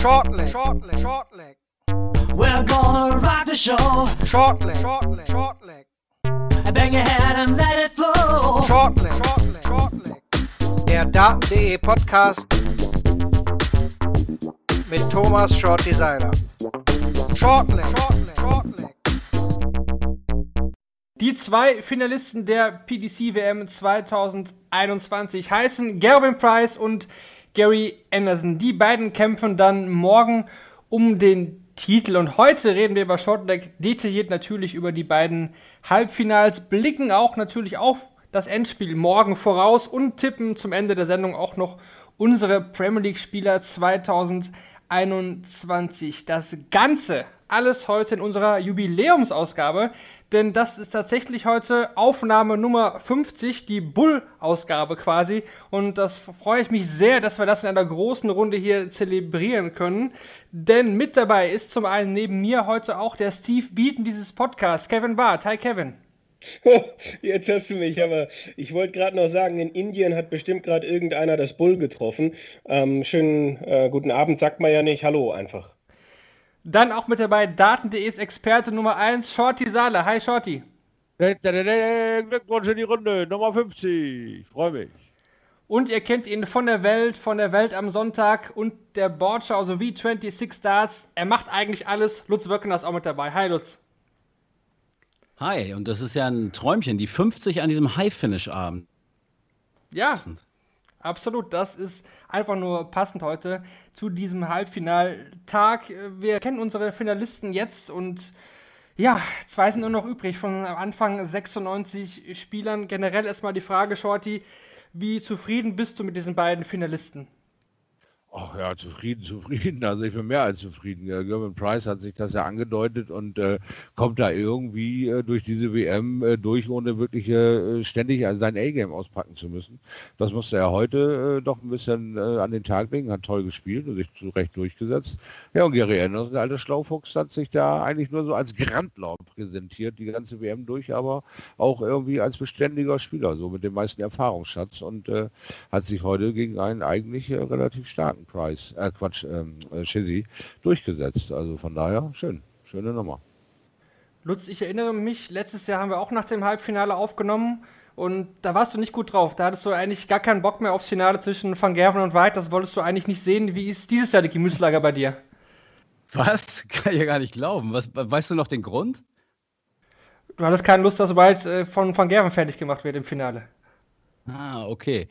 Shortleg, shortleg, shortleg. We're gonna rock the show. Shortleg, shortleg, shortleg. Bang your head and let it flow. Shortleg, shortleg, shortleg. Der Daten.de Podcast mit Thomas Shorty Seiler. Shortleg, shortleg, shortleg. Die zwei Finalisten der PDC WM 2021 heißen Gerwin Price und Gary Anderson. Die beiden kämpfen dann morgen um den Titel. Und heute reden wir über Shortleg detailliert natürlich über die beiden Halbfinals, blicken auch natürlich auf das Endspiel morgen voraus und tippen zum Ende der Sendung auch noch unsere Premier League Spieler 2021. Das Ganze alles heute in unserer Jubiläumsausgabe, denn das ist tatsächlich heute Aufnahme Nummer 50, die Bull-Ausgabe quasi. Und das freue ich mich sehr, dass wir das in einer großen Runde hier zelebrieren können. Denn mit dabei ist zum einen neben mir heute auch der Steve Beaton dieses Podcasts, Kevin Barth. Hi Kevin. Jetzt hast du mich, aber ich wollte gerade noch sagen, in Indien hat bestimmt gerade irgendeiner das Bull getroffen. Ähm, schönen äh, guten Abend, sagt man ja nicht, hallo einfach. Dann auch mit dabei Daten.de's Experte Nummer 1, Shorty Sale. Hi Shorty. Glückwunsch in die Runde, Nummer 50. Freue mich. Und ihr kennt ihn von der Welt, von der Welt am Sonntag und der Boardschau sowie 26 Stars. Er macht eigentlich alles. Lutz Wirken ist auch mit dabei. Hi Lutz. Hi, und das ist ja ein Träumchen, die 50 an diesem High-Finish-Abend. Ja, absolut. Das ist einfach nur passend heute zu diesem Halbfinaltag. Wir kennen unsere Finalisten jetzt und ja, zwei sind nur noch übrig von am Anfang 96 Spielern. Generell erstmal die Frage, Shorty, wie zufrieden bist du mit diesen beiden Finalisten? Ach ja, zufrieden, zufrieden. Also ich bin mehr als zufrieden. Ja, Gervin Price hat sich das ja angedeutet und äh, kommt da irgendwie äh, durch diese WM äh, durch, ohne wirklich äh, ständig sein A-Game auspacken zu müssen. Das musste er heute äh, doch ein bisschen äh, an den Tag legen, hat toll gespielt und sich zu Recht durchgesetzt. Ja, und Gary Anderson, der alte Schlaufuchs, hat sich da eigentlich nur so als Grandlaub präsentiert, die ganze WM durch, aber auch irgendwie als beständiger Spieler, so mit dem meisten Erfahrungsschatz und hat sich heute gegen einen eigentlich relativ starken Price, äh Quatsch, ähm, äh, Chizzy durchgesetzt. Also von daher schön, schöne Nummer. Lutz, ich erinnere mich, letztes Jahr haben wir auch nach dem Halbfinale aufgenommen und da warst du nicht gut drauf. Da hattest du eigentlich gar keinen Bock mehr aufs Finale zwischen Van Gerven und White. Das wolltest du eigentlich nicht sehen. Wie ist dieses Jahr die Gemütslage bei dir? Was? Kann ich ja gar nicht glauben. Was, weißt du noch den Grund? Du hattest keine Lust, dass White äh, von Van Gerven fertig gemacht wird im Finale. Ah, okay.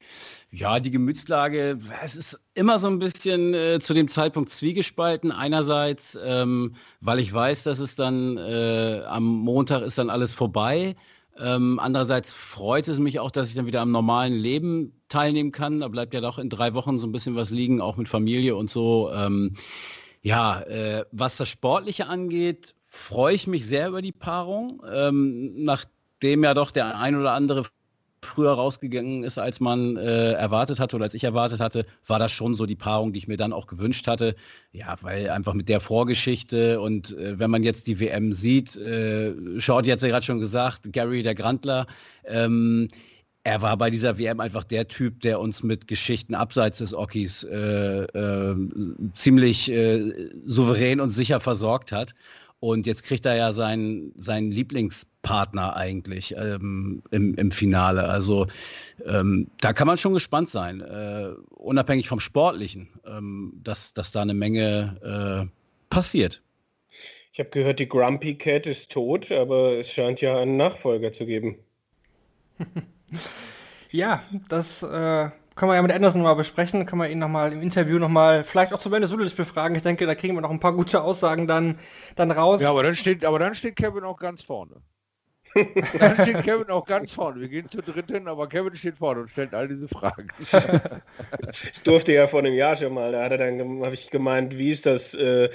Ja, die Gemütslage, es ist immer so ein bisschen äh, zu dem Zeitpunkt zwiegespalten. Einerseits, ähm, weil ich weiß, dass es dann äh, am Montag ist dann alles vorbei. Ähm, andererseits freut es mich auch, dass ich dann wieder am normalen Leben teilnehmen kann. Da bleibt ja doch in drei Wochen so ein bisschen was liegen, auch mit Familie und so. Ähm, ja, äh, was das Sportliche angeht, freue ich mich sehr über die Paarung. Ähm, nachdem ja doch der ein oder andere früher rausgegangen ist, als man äh, erwartet hatte oder als ich erwartet hatte, war das schon so die Paarung, die ich mir dann auch gewünscht hatte. Ja, weil einfach mit der Vorgeschichte und äh, wenn man jetzt die WM sieht, äh, Short hat ja gerade schon gesagt, Gary der Grandler, ähm, er war bei dieser WM einfach der Typ, der uns mit Geschichten abseits des Okis äh, äh, ziemlich äh, souverän und sicher versorgt hat. Und jetzt kriegt er ja seinen, seinen Lieblingspartner eigentlich ähm, im, im Finale. Also ähm, da kann man schon gespannt sein, äh, unabhängig vom Sportlichen, ähm, dass, dass da eine Menge äh, passiert. Ich habe gehört, die Grumpy Cat ist tot, aber es scheint ja einen Nachfolger zu geben. ja, das äh, können wir ja mit Anderson mal besprechen, können wir ihn nochmal im Interview nochmal, vielleicht auch zu Ende Sulis befragen. Ich denke, da kriegen wir noch ein paar gute Aussagen dann, dann raus. Ja, aber dann steht, aber dann steht Kevin auch ganz vorne. dann steht Kevin auch ganz vorne. Wir gehen zu dritten, aber Kevin steht vorne und stellt all diese Fragen. ich durfte ja vor einem Jahr schon mal, da hat er dann, habe ich gemeint, wie ist das? Äh,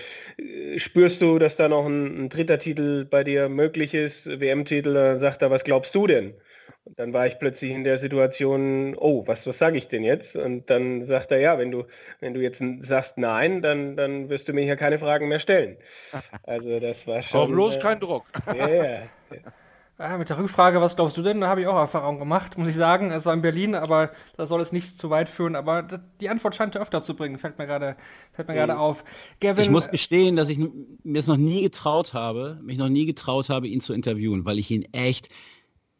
spürst du, dass da noch ein, ein dritter Titel bei dir möglich ist, WM-Titel? Dann sagt er, was glaubst du denn? Und dann war ich plötzlich in der Situation, oh, was, was sage ich denn jetzt? Und dann sagt er, ja, wenn du, wenn du jetzt sagst nein, dann, dann wirst du mir ja keine Fragen mehr stellen. Also das war schon... Aber bloß äh, kein Druck. Ja, ja. Ja, mit der Rückfrage, was glaubst du denn? Da habe ich auch Erfahrung gemacht, muss ich sagen. Es war in Berlin, aber da soll es nicht zu weit führen. Aber die Antwort scheint er öfter zu bringen, fällt mir gerade fällt mir gerade auf. Gavin, ich muss gestehen, dass ich mir es noch nie getraut habe, mich noch nie getraut habe, ihn zu interviewen, weil ich ihn echt,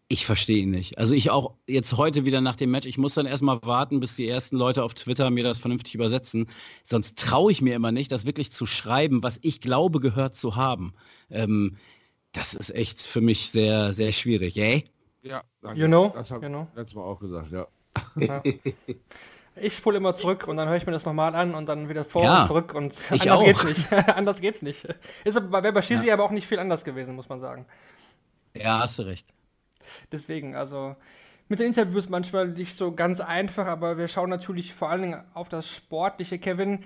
ich verstehe ihn nicht. Also ich auch jetzt heute wieder nach dem Match, ich muss dann erstmal warten, bis die ersten Leute auf Twitter mir das vernünftig übersetzen. Sonst traue ich mir immer nicht, das wirklich zu schreiben, was ich glaube gehört zu haben. Ähm, das ist echt für mich sehr, sehr schwierig, ey? Ja, danke. You know? Das habe you know? ich letztes Mal auch gesagt, ja. ja. Ich spule immer zurück und dann höre ich mir das nochmal an und dann wieder vor Ja, und zurück und ich anders auch. geht's nicht. anders geht's nicht. Ist aber bei Bashizi aber auch nicht viel anders gewesen, muss man sagen. Ja, hast du recht. Deswegen, also mit den Interviews manchmal nicht so ganz einfach, aber wir schauen natürlich vor allen Dingen auf das Sportliche. Kevin,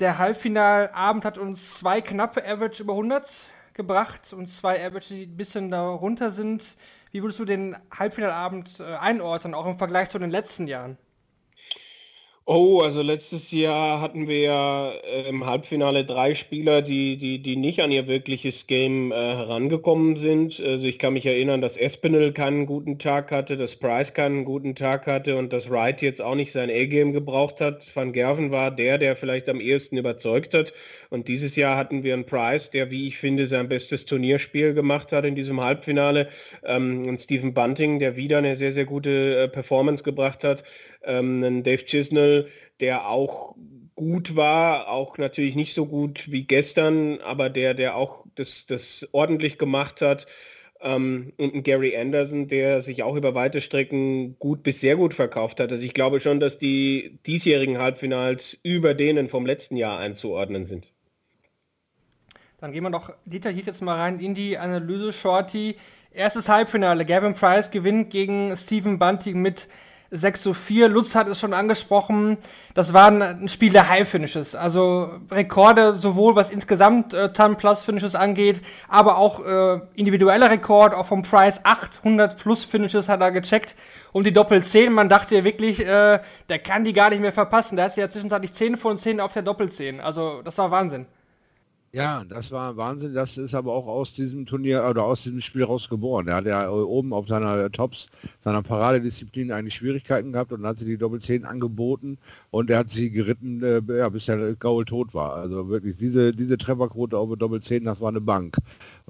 der Halbfinalabend hat uns zwei knappe Average über 100 gebracht und zwei Average, die ein bisschen darunter sind. Wie würdest du den Halbfinalabend äh, einordnen, auch im Vergleich zu den letzten Jahren? Oh, also letztes Jahr hatten wir ja äh, im Halbfinale drei Spieler, die, die, die nicht an ihr wirkliches Game äh, herangekommen sind. Also ich kann mich erinnern, dass Espinel keinen guten Tag hatte, dass Price keinen guten Tag hatte und dass Wright jetzt auch nicht sein A-Game gebraucht hat. Van Gerven war der, der vielleicht am ehesten überzeugt hat. Und dieses Jahr hatten wir einen Price, der, wie ich finde, sein bestes Turnierspiel gemacht hat in diesem Halbfinale. Ähm, und Stephen Bunting, der wieder eine sehr, sehr gute äh, Performance gebracht hat ähm, einen Dave Chisnell, der auch gut war, auch natürlich nicht so gut wie gestern, aber der, der auch das, das ordentlich gemacht hat. Ähm, und ein Gary Anderson, der sich auch über weite Strecken gut bis sehr gut verkauft hat. Also ich glaube schon, dass die diesjährigen Halbfinals über denen vom letzten Jahr einzuordnen sind. Dann gehen wir doch detailliert jetzt mal rein in die Analyse. Shorty, erstes Halbfinale. Gavin Price gewinnt gegen Stephen Bunting mit 6 zu 4. Lutz hat es schon angesprochen. Das war ein Spiel der High-Finishes. Also Rekorde sowohl was insgesamt äh, Ton-Plus-Finishes angeht, aber auch äh, individueller Rekord, auch vom Price 800 Plus-Finishes hat er gecheckt. Und die Doppel-10, man dachte wirklich, äh, der kann die gar nicht mehr verpassen. Der hat ja zwischenzeitlich 10 von 10 auf der Doppel-10. Also das war Wahnsinn. Ja, das war Wahnsinn. Das ist aber auch aus diesem Turnier oder aus diesem Spiel rausgeboren. Er hat ja äh, oben auf seiner Tops, seiner Paradedisziplin eigentlich Schwierigkeiten gehabt und hat sie die Doppel 10 angeboten und er hat sie geritten, äh, ja, bis der Gaul tot war. Also wirklich, diese, diese Trefferquote auf der Doppel 10, das war eine Bank.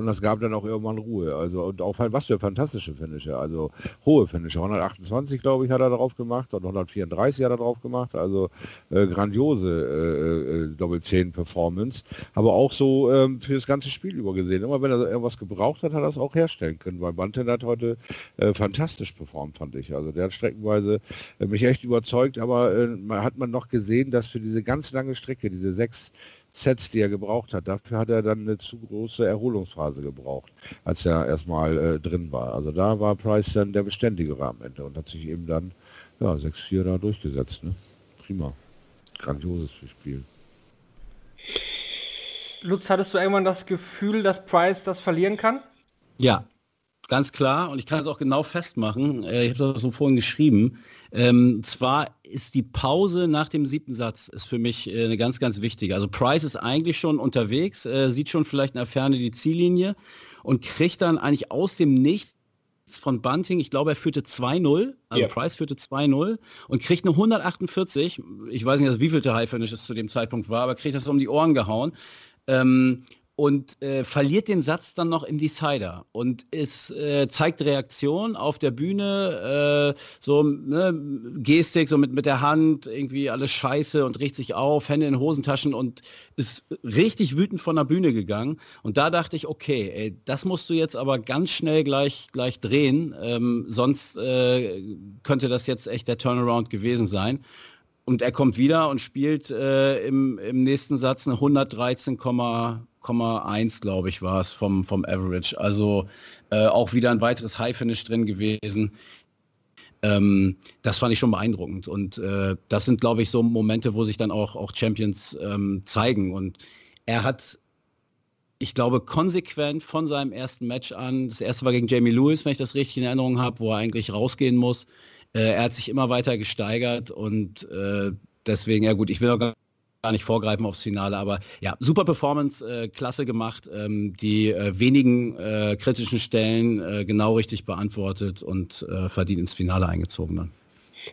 Und das gab dann auch irgendwann Ruhe. Also und auch was für fantastische Finische. Also hohe Finische. 128, glaube ich, hat er drauf gemacht und 134 hat er drauf gemacht. Also äh, grandiose äh, äh, Doppel 10 Performance. Aber auch so ähm, für das ganze Spiel über gesehen. Immer wenn er irgendwas gebraucht hat, hat er es auch herstellen können. Weil Banten hat heute äh, fantastisch performt, fand ich. Also der hat streckenweise äh, mich echt überzeugt, aber äh, hat man noch gesehen, dass für diese ganz lange Strecke, diese sechs Sets, die er gebraucht hat, dafür hat er dann eine zu große Erholungsphase gebraucht, als er erstmal äh, drin war. Also da war Price dann der beständigere am Ende und hat sich eben dann ja, 6-4 da durchgesetzt. Ne? Prima. Grandioses Spiel. Lutz, hattest du irgendwann das Gefühl, dass Price das verlieren kann? Ja, ganz klar. Und ich kann es auch genau festmachen. Äh, Ich habe das so vorhin geschrieben. Ähm, zwar ist die Pause nach dem siebten Satz ist für mich äh, eine ganz, ganz wichtige. Also Price ist eigentlich schon unterwegs, äh, sieht schon vielleicht in der Ferne die Ziellinie und kriegt dann eigentlich aus dem Nichts von Bunting, ich glaube, er führte 2-0, also Ja. Price führte 2-0 und kriegt eine 148, ich weiß nicht, wie viel der High Finish es zu dem Zeitpunkt war, aber kriegt das um die Ohren gehauen. Ähm, und äh, verliert den Satz dann noch im Decider und es äh, zeigt Reaktion auf der Bühne, äh, so ne, Gestik, so mit, mit der Hand, irgendwie alles scheiße und riecht sich auf, Hände in Hosentaschen und ist richtig wütend von der Bühne gegangen. Und da dachte ich, okay, ey, das musst du jetzt aber ganz schnell gleich, gleich drehen, ähm, sonst äh, könnte das jetzt echt der Turnaround gewesen sein. Und er kommt wieder und spielt äh, im, im nächsten Satz eine 113,1, glaube ich, war es vom, vom Average. Also äh, auch wieder ein weiteres High-Finish drin gewesen. Ähm, das fand ich schon beeindruckend. Und äh, das sind, glaube ich, so Momente, wo sich dann auch, auch Champions ähm, zeigen. Und er hat, ich glaube, konsequent von seinem ersten Match an, das erste war gegen Jamie Lewis, wenn ich das richtig in Erinnerung habe, wo er eigentlich rausgehen muss, äh, er hat sich immer weiter gesteigert und äh, deswegen, ja gut, ich will auch gar gar nicht vorgreifen aufs Finale, aber ja, super Performance, äh, klasse gemacht, ähm, die äh, wenigen äh, kritischen Stellen äh, genau richtig beantwortet und äh, verdient ins Finale eingezogen dann.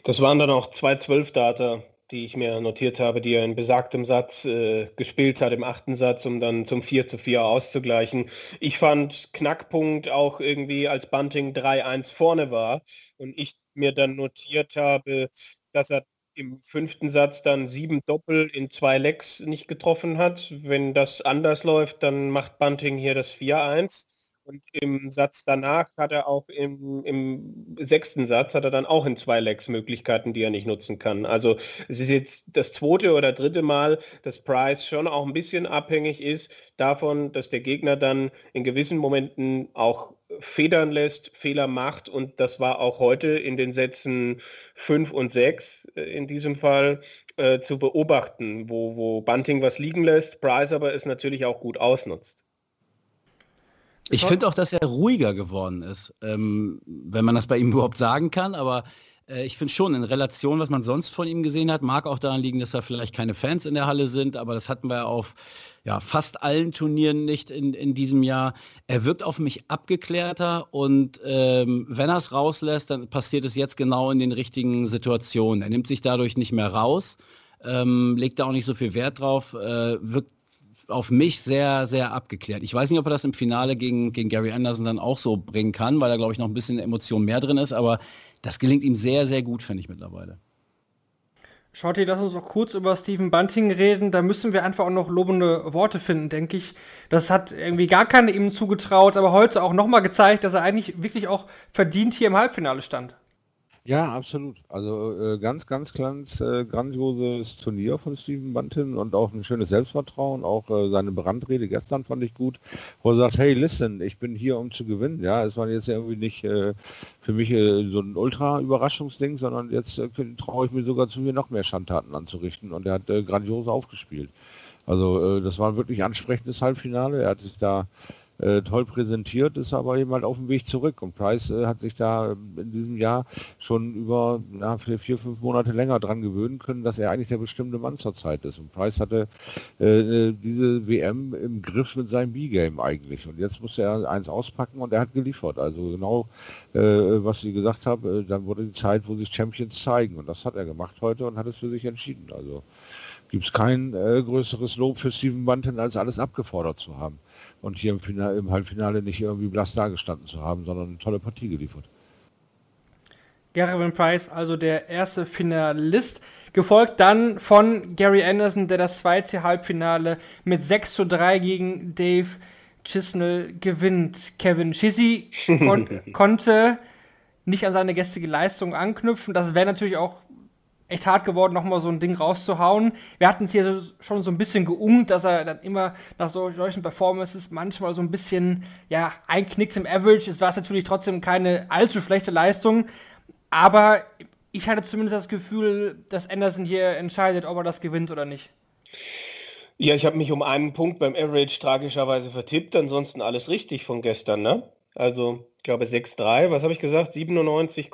Das waren dann auch zwei Zwölf-Data, die ich mir notiert habe, die er in besagtem Satz äh, gespielt hat, im achten Satz, um dann zum 4 zu 4 auszugleichen. Ich fand Knackpunkt auch irgendwie, als Bunting 3-1 vorne war und ich mir dann notiert habe, dass er im fünften Satz dann sieben Doppel in zwei Lecks nicht getroffen hat. Wenn das anders läuft, dann macht Bunting hier das 4-1. Und im Satz danach hat er auch im, im sechsten Satz hat er dann auch in zwei Lecks Möglichkeiten, die er nicht nutzen kann. Also es ist jetzt das zweite oder dritte Mal, dass Price schon auch ein bisschen abhängig ist davon, dass der Gegner dann in gewissen Momenten auch federn lässt, Fehler macht und das war auch heute in den Sätzen 5 und 6 äh, in diesem Fall äh, zu beobachten, wo, wo Bunting was liegen lässt, Price aber es natürlich auch gut ausnutzt. Ich finde auch, dass er ruhiger geworden ist, ähm, wenn man das bei ihm überhaupt sagen kann. Aber äh, ich finde schon, in Relation, was man sonst von ihm gesehen hat, mag auch daran liegen, dass da vielleicht keine Fans in der Halle sind. Aber das hatten wir auf ja, fast allen Turnieren nicht in, in diesem Jahr. Er wirkt auf mich abgeklärter und ähm, wenn er es rauslässt, dann passiert es jetzt genau in den richtigen Situationen. Er nimmt sich dadurch nicht mehr raus, ähm, legt da auch nicht so viel Wert drauf, äh, wirkt auf mich sehr, sehr abgeklärt. Ich weiß nicht, ob er das im Finale gegen, gegen Gary Anderson dann auch so bringen kann, weil da, glaube ich, noch ein bisschen Emotion mehr drin ist, aber das gelingt ihm sehr, sehr gut, finde ich mittlerweile. Ihr, lass uns noch kurz über Stephen Bunting reden. Da müssen wir einfach auch noch lobende Worte finden, denke ich. Das hat irgendwie gar keiner ihm zugetraut, aber heute auch nochmal gezeigt, dass er eigentlich wirklich auch verdient hier im Halbfinale stand. Ja, absolut. Also äh, ganz, ganz ganz äh, grandioses Turnier von Steven Buntin und auch ein schönes Selbstvertrauen. Auch äh, seine Brandrede gestern fand ich gut, wo er sagt, hey, listen, ich bin hier, um zu gewinnen. Ja, es war jetzt irgendwie nicht äh, für mich äh, so ein Ultra-Überraschungsding, sondern jetzt äh, traue ich mir sogar zu, mir noch mehr Schandtaten anzurichten. Und er hat grandios aufgespielt. Also das war ein wirklich ansprechendes Halbfinale. Er hat sich da äh, toll präsentiert, ist aber eben halt auf dem Weg zurück. Und Price äh, hat sich da in diesem Jahr schon über na, vier, vier, fünf Monate länger dran gewöhnen können, dass er eigentlich der bestimmte Mann zur Zeit ist. Und Price hatte äh, diese WM im Griff mit seinem B-Game eigentlich. Und jetzt musste er eins auspacken und er hat geliefert. Also genau, äh, was Sie gesagt haben, äh, dann wurde die Zeit, wo sich Champions zeigen. Und das hat er gemacht heute und hat es für sich entschieden. Also gibt es kein äh, größeres Lob für Steven Bunton, als alles abgefordert zu haben und hier im, Finale, im Halbfinale nicht irgendwie blass dagestanden zu haben, sondern eine tolle Partie geliefert. Gavin Price, also der erste Finalist, gefolgt dann von Gary Anderson, der das zweite Halbfinale mit 6 zu 3 gegen Dave Chisnell gewinnt. Kevin Chizzy kon konnte nicht an seine gestrige Leistung anknüpfen. Das wäre natürlich auch echt hart geworden, nochmal so ein Ding rauszuhauen. Wir hatten es hier schon so ein bisschen geungt, dass er dann immer nach solchen Performances manchmal so ein bisschen, ja, einknicks im Average. Es war natürlich trotzdem keine allzu schlechte Leistung, aber ich hatte zumindest das Gefühl, dass Anderson hier entscheidet, ob er das gewinnt oder nicht. Ja, ich habe mich um einen Punkt beim Average tragischerweise vertippt, ansonsten alles richtig von gestern, ne? Also, ich glaube 6,3, was habe ich gesagt? 97,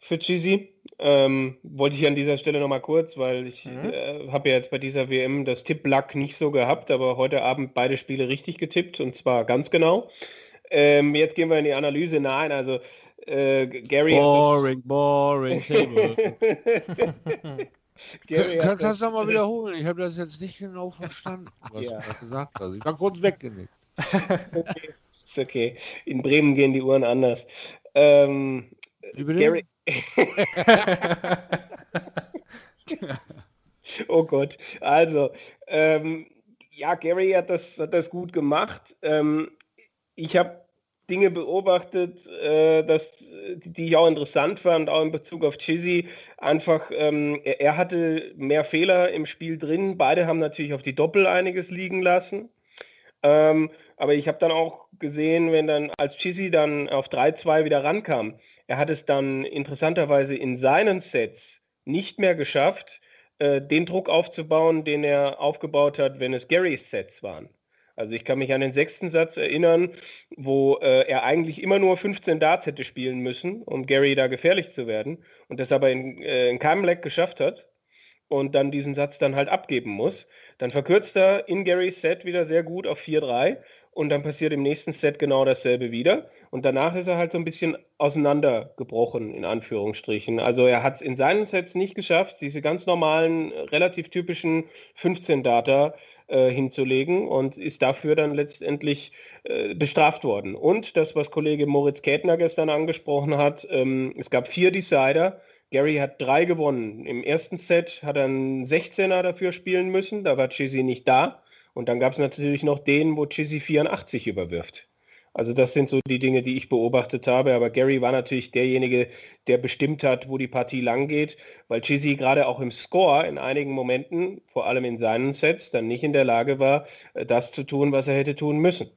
für Chizzy. Ähm, wollte ich an dieser Stelle noch mal kurz, weil ich mhm. äh, habe ja jetzt bei dieser WM das Tipp-Luck nicht so gehabt, aber heute Abend beide Spiele richtig getippt und zwar ganz genau. Ähm, jetzt gehen wir in die Analyse. Nein, also äh, Gary. Boring, boring. Gary Kannst du das nochmal wiederholen? Ich habe das jetzt nicht genau verstanden, was ja. du gesagt hast. Ich war kurz weggenickt. okay. Ist okay. In Bremen gehen die Uhren anders. Ähm, Gary, oh Gott. Also, ähm, ja, Gary hat das, hat das gut gemacht. Ähm, ich habe Dinge beobachtet, äh, dass, die ich auch interessant fand, auch in Bezug auf Chizzy. Einfach, ähm, er, er, hatte mehr Fehler im Spiel drin. Beide haben natürlich auf die Doppel einiges liegen lassen. Ähm, aber ich habe dann auch gesehen, wenn dann als Chizzy dann auf 3-2 wieder rankam, er hat es dann interessanterweise in seinen Sets nicht mehr geschafft, äh, den Druck aufzubauen, den er aufgebaut hat, wenn es Garys Sets waren. Also ich kann mich an den sechsten Satz erinnern, wo äh, er eigentlich immer nur 15 Darts hätte spielen müssen, um Gary da gefährlich zu werden und das aber in, äh, in keinem Leck geschafft hat. und dann diesen Satz dann halt abgeben muss, dann verkürzt er in Garys Set wieder sehr gut auf 4-3 und dann passiert im nächsten Set genau dasselbe wieder. Und danach ist er halt so ein bisschen auseinandergebrochen, in Anführungsstrichen. Also er hat es in seinen Sets nicht geschafft, diese ganz normalen, relativ typischen 15-Data äh, hinzulegen und ist dafür dann letztendlich äh, bestraft worden. Und das, was Kollege Moritz Kätner gestern angesprochen hat, ähm, es gab vier Decider. Gary hat drei gewonnen. Im ersten Set hat er einen 16er dafür spielen müssen, da war Chizzy nicht da. Und dann gab es natürlich noch den, wo Chizzy 84 überwirft. Also das sind so die Dinge, die ich beobachtet habe. Aber Gary war natürlich derjenige, der bestimmt hat, wo die Partie lang geht, weil Chizzy gerade auch im Score in einigen Momenten, vor allem in seinen Sets, dann nicht in der Lage war, äh, das zu tun, was er hätte tun müssen.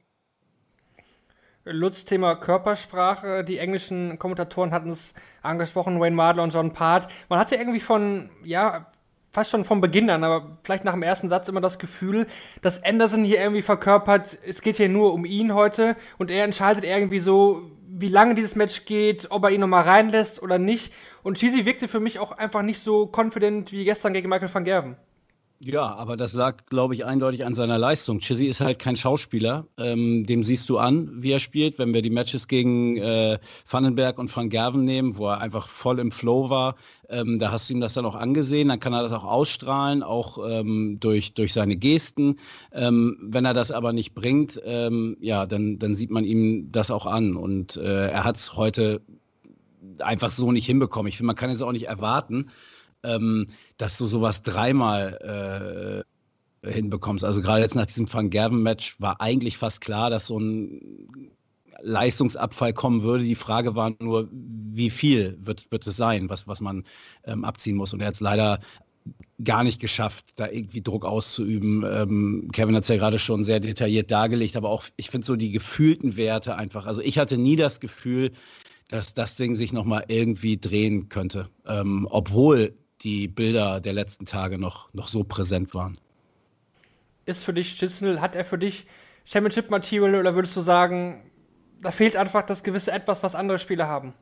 Lutz, Thema Körpersprache. Die englischen Kommentatoren hatten es angesprochen, Wayne Mardler und John Part. Man hatte irgendwie von, ja, fast schon vom Beginn an, aber vielleicht nach dem ersten Satz immer das Gefühl, dass Anderson hier irgendwie verkörpert, es geht hier nur um ihn heute und er entscheidet irgendwie so, wie lange dieses Match geht, ob er ihn nochmal reinlässt oder nicht. Und Cheesy wirkte für mich auch einfach nicht so confident wie gestern gegen Michael van Gerven. Ja, aber das lag, glaube ich, eindeutig an seiner Leistung. Chizzy ist halt kein Schauspieler. Ähm, dem siehst du an, wie er spielt. Wenn wir die Matches gegen äh, Vandenberg und Van Gerven nehmen, wo er einfach voll im Flow war, ähm, da hast du ihm das dann auch angesehen. Dann kann er das auch ausstrahlen, auch ähm, durch, durch seine Gesten. Ähm, wenn er das aber nicht bringt, ähm, ja, dann, dann sieht man ihm das auch an. Und äh, er hat es heute einfach so nicht hinbekommen. Ich finde, man kann es auch nicht erwarten, ähm, dass du sowas dreimal äh, hinbekommst. Also gerade jetzt nach diesem Van Gerben-Match war eigentlich fast klar, dass so ein Leistungsabfall kommen würde. Die Frage war nur, wie viel wird, wird es sein, was, was man ähm, abziehen muss. Und er hat es leider gar nicht geschafft, da irgendwie Druck auszuüben. Ähm, Kevin hat es ja gerade schon sehr detailliert dargelegt, aber auch, ich finde so die gefühlten Werte einfach. Also ich hatte nie das Gefühl, dass das Ding sich nochmal irgendwie drehen könnte, ähm, obwohl die Bilder der letzten Tage noch, noch so präsent waren. Ist für dich Schisnell, hat er für dich Championship Material oder würdest du sagen, da fehlt einfach das gewisse Etwas, was andere Spieler haben?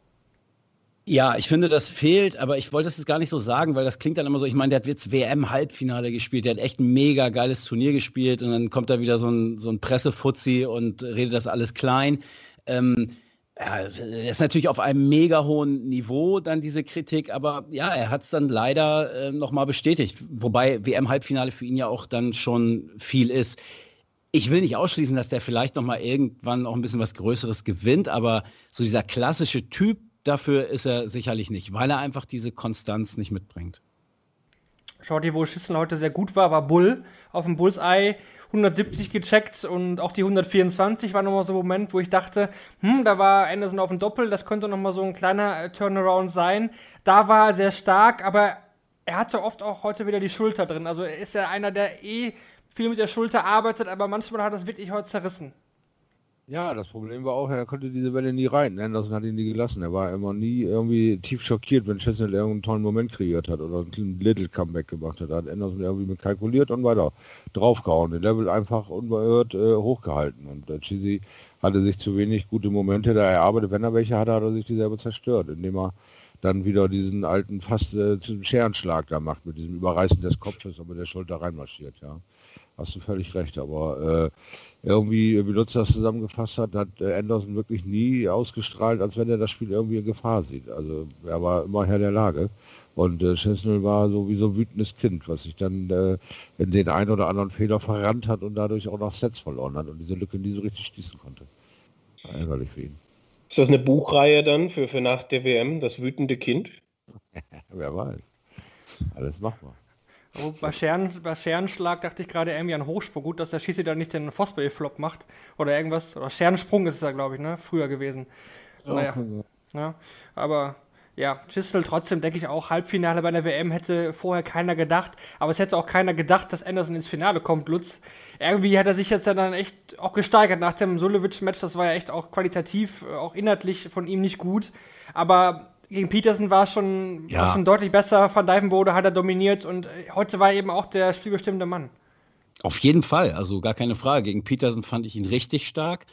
Ja, ich finde, das fehlt, aber ich wollte es gar nicht so sagen, weil das klingt dann immer so, ich meine, der hat jetzt WM-Halbfinale gespielt, der hat echt ein mega geiles Turnier gespielt und dann kommt da wieder so ein, so ein Pressefuzzi und redet das alles klein. Ähm, ja, das ist natürlich auf einem mega hohen Niveau dann diese Kritik, aber ja, er hat es dann leider äh, nochmal bestätigt, wobei WM-Halbfinale für ihn ja auch dann schon viel ist. Ich will nicht ausschließen, dass der vielleicht nochmal irgendwann auch ein bisschen was Größeres gewinnt, aber so dieser klassische Typ, dafür ist er sicherlich nicht, weil er einfach diese Konstanz nicht mitbringt. Shorty, wo Schüssel heute sehr gut war, war Bull auf dem Bullseye 170 gecheckt und auch die 124 war nochmal so ein Moment, wo ich dachte, hm, da war Anderson auf dem Doppel, das könnte nochmal so ein kleiner äh, Turnaround sein. Da war er sehr stark, aber er hatte oft auch heute wieder die Schulter drin. Also er ist ja einer, der eh viel mit der Schulter arbeitet, aber manchmal hat das wirklich heute zerrissen. Ja, das Problem war auch, er konnte diese Welle nie rein. Anderson hat ihn nie gelassen. Er war immer nie irgendwie tief schockiert, wenn Chestnut irgendeinen tollen Moment kreiert hat oder ein Little Comeback gemacht hat. Da hat Anderson irgendwie mit kalkuliert und weiter draufgehauen. Den Level einfach unbeirrt äh, hochgehalten. Und äh, Chizzy hatte sich zu wenig gute Momente da erarbeitet. Wenn er welche hatte, hat er sich die selber zerstört, indem er dann wieder diesen alten fast äh, Scherenschlag da macht, mit diesem Überreißen des Kopfes mit der Schulter reinmarschiert, ja. Hast du völlig recht, aber äh, irgendwie, wie Lutz das zusammengefasst hat, hat äh, Anderson wirklich nie ausgestrahlt, als wenn er das Spiel irgendwie in Gefahr sieht. Also er war immer Herr der Lage. Und äh, Chesnell war so wie so ein wütendes Kind, was sich dann äh, in den einen oder anderen Fehler verrannt hat und dadurch auch noch Sets verloren hat und diese Lücke nie so richtig schließen konnte. Ärgerlich für ihn. Ist das eine Buchreihe dann für, für nach der WM, das wütende Kind? Wer weiß. Alles machbar. Oh, bei, Scheren, bei Scherenschlag dachte ich gerade irgendwie an Hochsprung. Gut, dass der Schieße da nicht den Fosbury-Flop macht. Oder irgendwas. Oder Scherensprung ist es ja, glaube ich, ne? Früher gewesen. Naja. Ja, aber ja, Chisel trotzdem, denke ich auch, Halbfinale bei der WM hätte vorher keiner gedacht. Aber es hätte auch keiner gedacht, dass Anderson ins Finale kommt, Lutz. Irgendwie hat er sich jetzt dann echt auch gesteigert nach dem Sulevic-Match. Das war ja echt auch qualitativ, auch inhaltlich von ihm nicht gut. Aber gegen Peterson war schon, ja. war schon deutlich besser. Van Dijvenbode hat er dominiert und äh, heute war er eben auch der spielbestimmende Mann. Auf jeden Fall, also gar keine Frage. Gegen Peterson fand ich ihn richtig stark.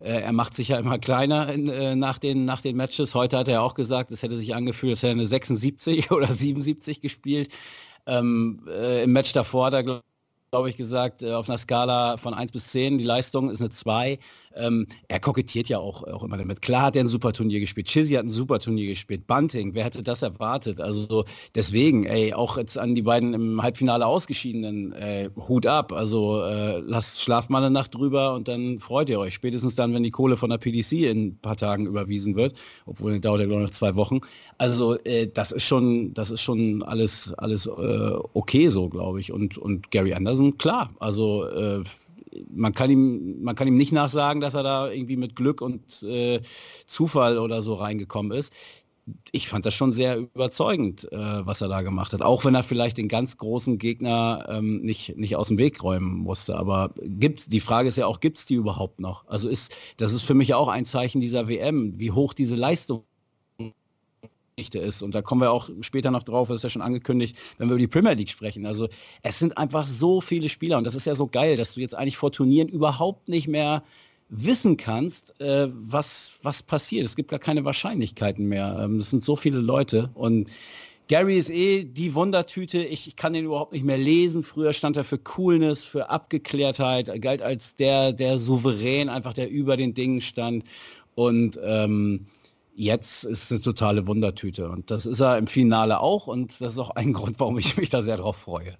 Äh, er macht sich ja immer kleiner in, äh, nach, den, nach den Matches. Heute hat er auch gesagt, es hätte sich angefühlt, als hätte er eine 76 oder 77 gespielt. Ähm, äh, Im Match davor hat er, glaube ich, gesagt, äh, auf einer Skala von 1 bis 10, die Leistung ist eine 2. Ähm, er kokettiert ja auch, auch immer damit. Klar hat er ein super Turnier gespielt. Chizzy hat ein super Turnier gespielt. Bunting, wer hätte das erwartet? Also so, deswegen, ey, auch jetzt an die beiden im Halbfinale ausgeschiedenen, äh, Hut ab. Also äh, lasst, schlaft mal eine Nacht drüber und dann freut ihr euch. Spätestens dann, wenn die Kohle von der PDC in ein paar Tagen überwiesen wird, obwohl dann dauert ja nur noch zwei Wochen. Also äh, das ist schon, das ist schon alles, alles äh, okay so, glaube ich. Und, und Gary Anderson, klar. Also äh, man kann ihm, man kann ihm nicht nachsagen, dass er da irgendwie mit Glück und äh, Zufall oder so reingekommen ist. Ich fand das schon sehr überzeugend, äh, was er da gemacht hat. Auch wenn er vielleicht den ganz großen Gegner ähm, nicht, nicht aus dem Weg räumen musste. Aber gibt's, die Frage ist ja auch, gibt es die überhaupt noch? Also ist, das ist für mich auch ein Zeichen dieser WM, wie hoch diese Leistung ist. Und da kommen wir auch später noch drauf, das ist ja schon angekündigt, wenn wir über die Premier League sprechen. Also es sind einfach so viele Spieler und das ist ja so geil, dass du jetzt eigentlich vor Turnieren überhaupt nicht mehr wissen kannst, äh, was, was passiert. Es gibt gar keine Wahrscheinlichkeiten mehr. Ähm, es sind so viele Leute und Gary ist eh die Wundertüte. Ich, ich, kann den überhaupt nicht mehr lesen. Früher stand er für Coolness, für Abgeklärtheit, er galt als der, der Souverän, einfach der über den Dingen stand. Und ähm, jetzt ist es eine totale Wundertüte. Und das ist er im Finale auch. Und das ist auch ein Grund, warum ich mich da sehr drauf freue.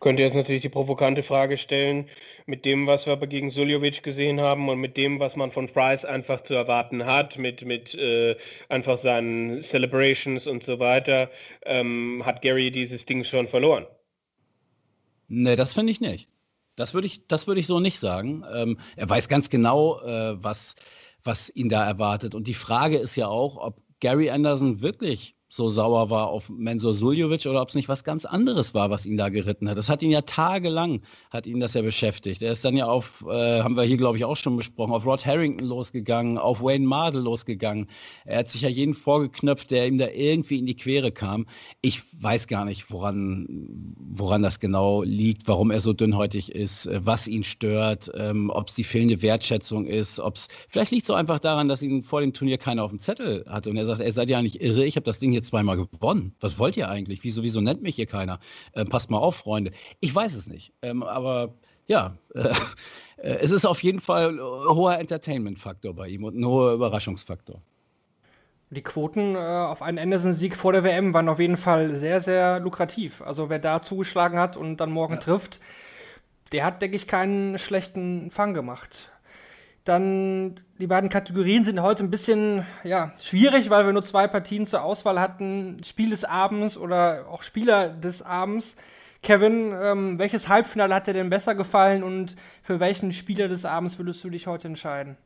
Könnte jetzt natürlich die provokante Frage stellen, mit dem, was wir aber gegen Suljovic gesehen haben und mit dem, was man von Price einfach zu erwarten hat, mit, mit äh, einfach seinen Celebrations und so weiter, ähm, hat Gary dieses Ding schon verloren. Nee, das finde ich nicht. Das würde ich, das würde ich so nicht sagen. Ähm, er weiß ganz genau, äh, was, was ihn da erwartet. Und die Frage ist ja auch, ob Gary Anderson wirklich so sauer war auf Mensur Suljovic oder ob es nicht was ganz anderes war, was ihn da geritten hat. Das hat ihn ja tagelang, hat ihn das ja beschäftigt. Er ist dann ja auf, äh, haben wir hier glaube ich auch schon besprochen, auf Rod Harrington losgegangen, auf Wayne Mardell losgegangen. Er hat sich ja jeden vorgeknöpft, der ihm da irgendwie in die Quere kam. Ich weiß gar nicht, woran, woran das genau liegt, warum er so dünnhäutig ist, was ihn stört, ähm, ob es die fehlende Wertschätzung ist, ob es, vielleicht liegt es so einfach daran, dass ihn vor dem Turnier keiner auf dem Zettel hatte und er sagt, er seid ja nicht irre, ich habe das Ding hier zweimal gewonnen. Was wollt ihr eigentlich? Wieso, wieso nennt mich hier keiner? Äh, passt mal auf, Freunde. Ich weiß es nicht. Ähm, aber ja, äh, äh, es ist auf jeden Fall ein hoher Entertainment-Faktor bei ihm und ein hoher Überraschungsfaktor. Die Quoten äh, auf einen Anderson-Sieg vor der WM waren auf jeden Fall sehr, sehr lukrativ. Also wer da zugeschlagen hat und dann morgen ja. trifft, der hat, denke ich, keinen schlechten Fang gemacht. Dann die beiden Kategorien sind heute ein bisschen ja, schwierig, weil wir nur zwei Partien zur Auswahl hatten. Spiel des Abends oder auch Spieler des Abends. Kevin, ähm, welches Halbfinale hat dir denn besser gefallen und für welchen Spieler des Abends würdest du dich heute entscheiden?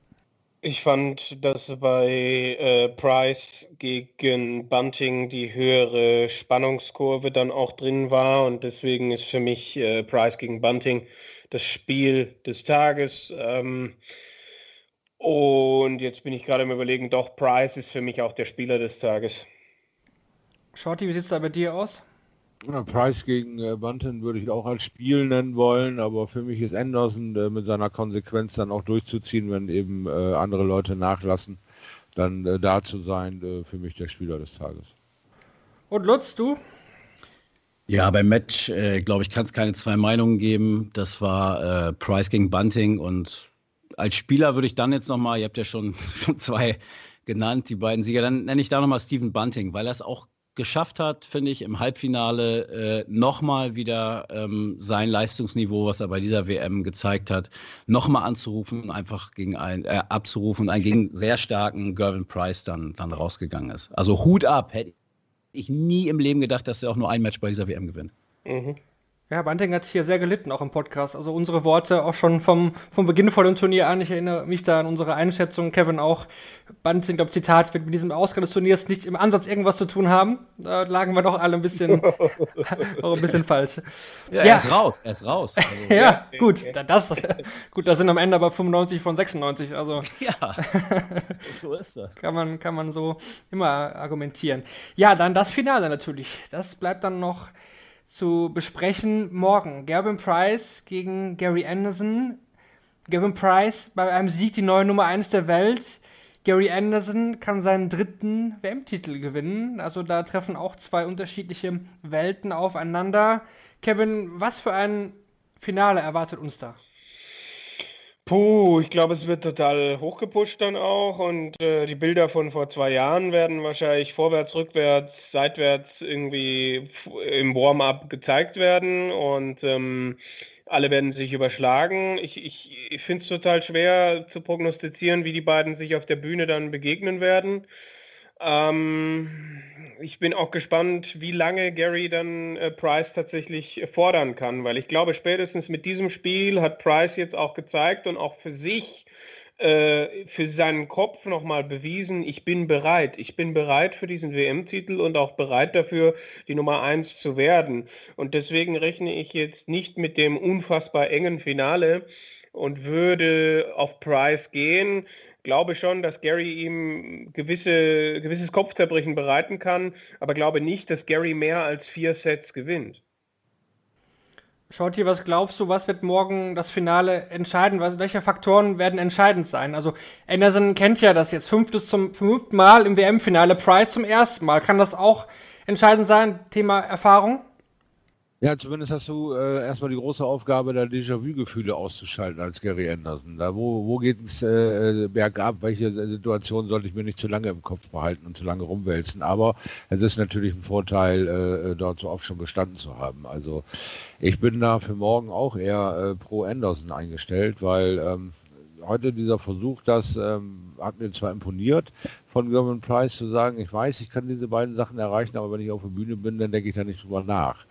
Ich fand, dass bei äh, Price gegen Bunting die höhere Spannungskurve dann auch drin war und deswegen ist für mich äh, Price gegen Bunting das Spiel des Tages. Ähm, und jetzt bin ich gerade im Überlegen, doch, Price ist für mich auch der Spieler des Tages. Shorty, wie sieht es da bei dir aus? Ja, Price gegen äh, Bunton würde ich auch als Spiel nennen wollen, aber für mich ist Anderson äh, mit seiner Konsequenz dann auch durchzuziehen, wenn eben äh, andere Leute nachlassen, dann äh, da zu sein, äh, für mich der Spieler des Tages. Und Lutz, du? Ja, beim Match, äh, glaube ich, kann es keine zwei Meinungen geben. Das war Price gegen Bunting und als Spieler würde ich dann jetzt nochmal, ihr habt ja schon, schon zwei genannt, die beiden Sieger, dann nenne ich da nochmal Stephen Bunting, weil er es auch geschafft hat, finde ich, im Halbfinale äh, nochmal wieder ähm, sein Leistungsniveau, was er bei dieser WM gezeigt hat, nochmal anzurufen, einfach gegen einen, äh, abzurufen und einen gegen sehr starken Gervin Price dann, dann rausgegangen ist. Also Hut ab, hätte ich nie im Leben gedacht, dass er auch nur ein Match bei dieser WM gewinnt. Mhm. Ja, Bunting hat hier sehr gelitten, auch im Podcast. Also unsere Worte auch schon vom, vom Beginn vor dem Turnier an. Ich erinnere mich da an unsere Einschätzung. Kevin auch. Bunting, glaube Zitat, wird mit diesem Ausgang des Turniers nicht im Ansatz irgendwas zu tun haben. Da lagen wir doch alle ein bisschen, auch ein bisschen falsch. Ja, ja, er ist raus, er ist raus. Also, ja, ja, gut, das, gut, das sind am Ende aber 95 von 96, also. Ja, so ist das. Kann man, kann man so immer argumentieren. Ja, dann das Finale natürlich. Das bleibt dann noch zu besprechen morgen. Gavin Price gegen Gary Anderson. Gavin Price bei einem Sieg die neue Nummer 1 der Welt. Gary Anderson kann seinen dritten WM-Titel gewinnen. Also da treffen auch zwei unterschiedliche Welten aufeinander. Kevin, was für ein Finale erwartet uns da? Puh, ich glaube, es wird total hochgepusht dann auch und äh, die Bilder von vor zwei Jahren werden wahrscheinlich vorwärts, rückwärts, seitwärts irgendwie im Warm-up gezeigt werden und ähm, alle werden sich überschlagen. Ich, ich, ich finde es total schwer zu prognostizieren, wie die beiden sich auf der Bühne dann begegnen werden. Ähm, ich bin auch gespannt, wie lange Gary dann äh, Price tatsächlich fordern kann, weil ich glaube, spätestens mit diesem Spiel hat Price jetzt auch gezeigt und auch für sich äh, für seinen Kopf nochmal bewiesen, ich bin bereit. Ich bin bereit für diesen WM-Titel und auch bereit dafür, die Nummer 1 zu werden. Und deswegen rechne ich jetzt nicht mit dem unfassbar engen Finale und würde auf Price gehen. Glaube schon, dass Gary ihm gewisse, gewisses Kopfzerbrechen bereiten kann, aber glaube nicht, dass Gary mehr als vier Sets gewinnt. Shorty, was glaubst du, was wird morgen das Finale entscheiden? Was, welche Faktoren werden entscheidend sein? Also Anderson kennt ja das jetzt fünftes zum fünften Mal im WM-Finale, Price zum ersten Mal. Kann das auch entscheidend sein, Thema Erfahrung? Ja, zumindest hast du äh, erstmal die große Aufgabe, da Déjà-vu-Gefühle auszuschalten als Gary Anderson. Da wo, wo geht es äh, äh, bergab? Welche Situation sollte ich mir nicht zu lange im Kopf behalten und zu lange rumwälzen? Aber es ist natürlich ein Vorteil, äh, äh, dort so oft schon gestanden zu haben. Also ich bin da für morgen auch eher äh, pro Anderson eingestellt, weil ähm, heute dieser Versuch, das ähm, hat mir zwar imponiert, von German Price zu sagen, ich weiß, ich kann diese beiden Sachen erreichen, aber wenn ich auf der Bühne bin, dann denke ich da nicht drüber nach.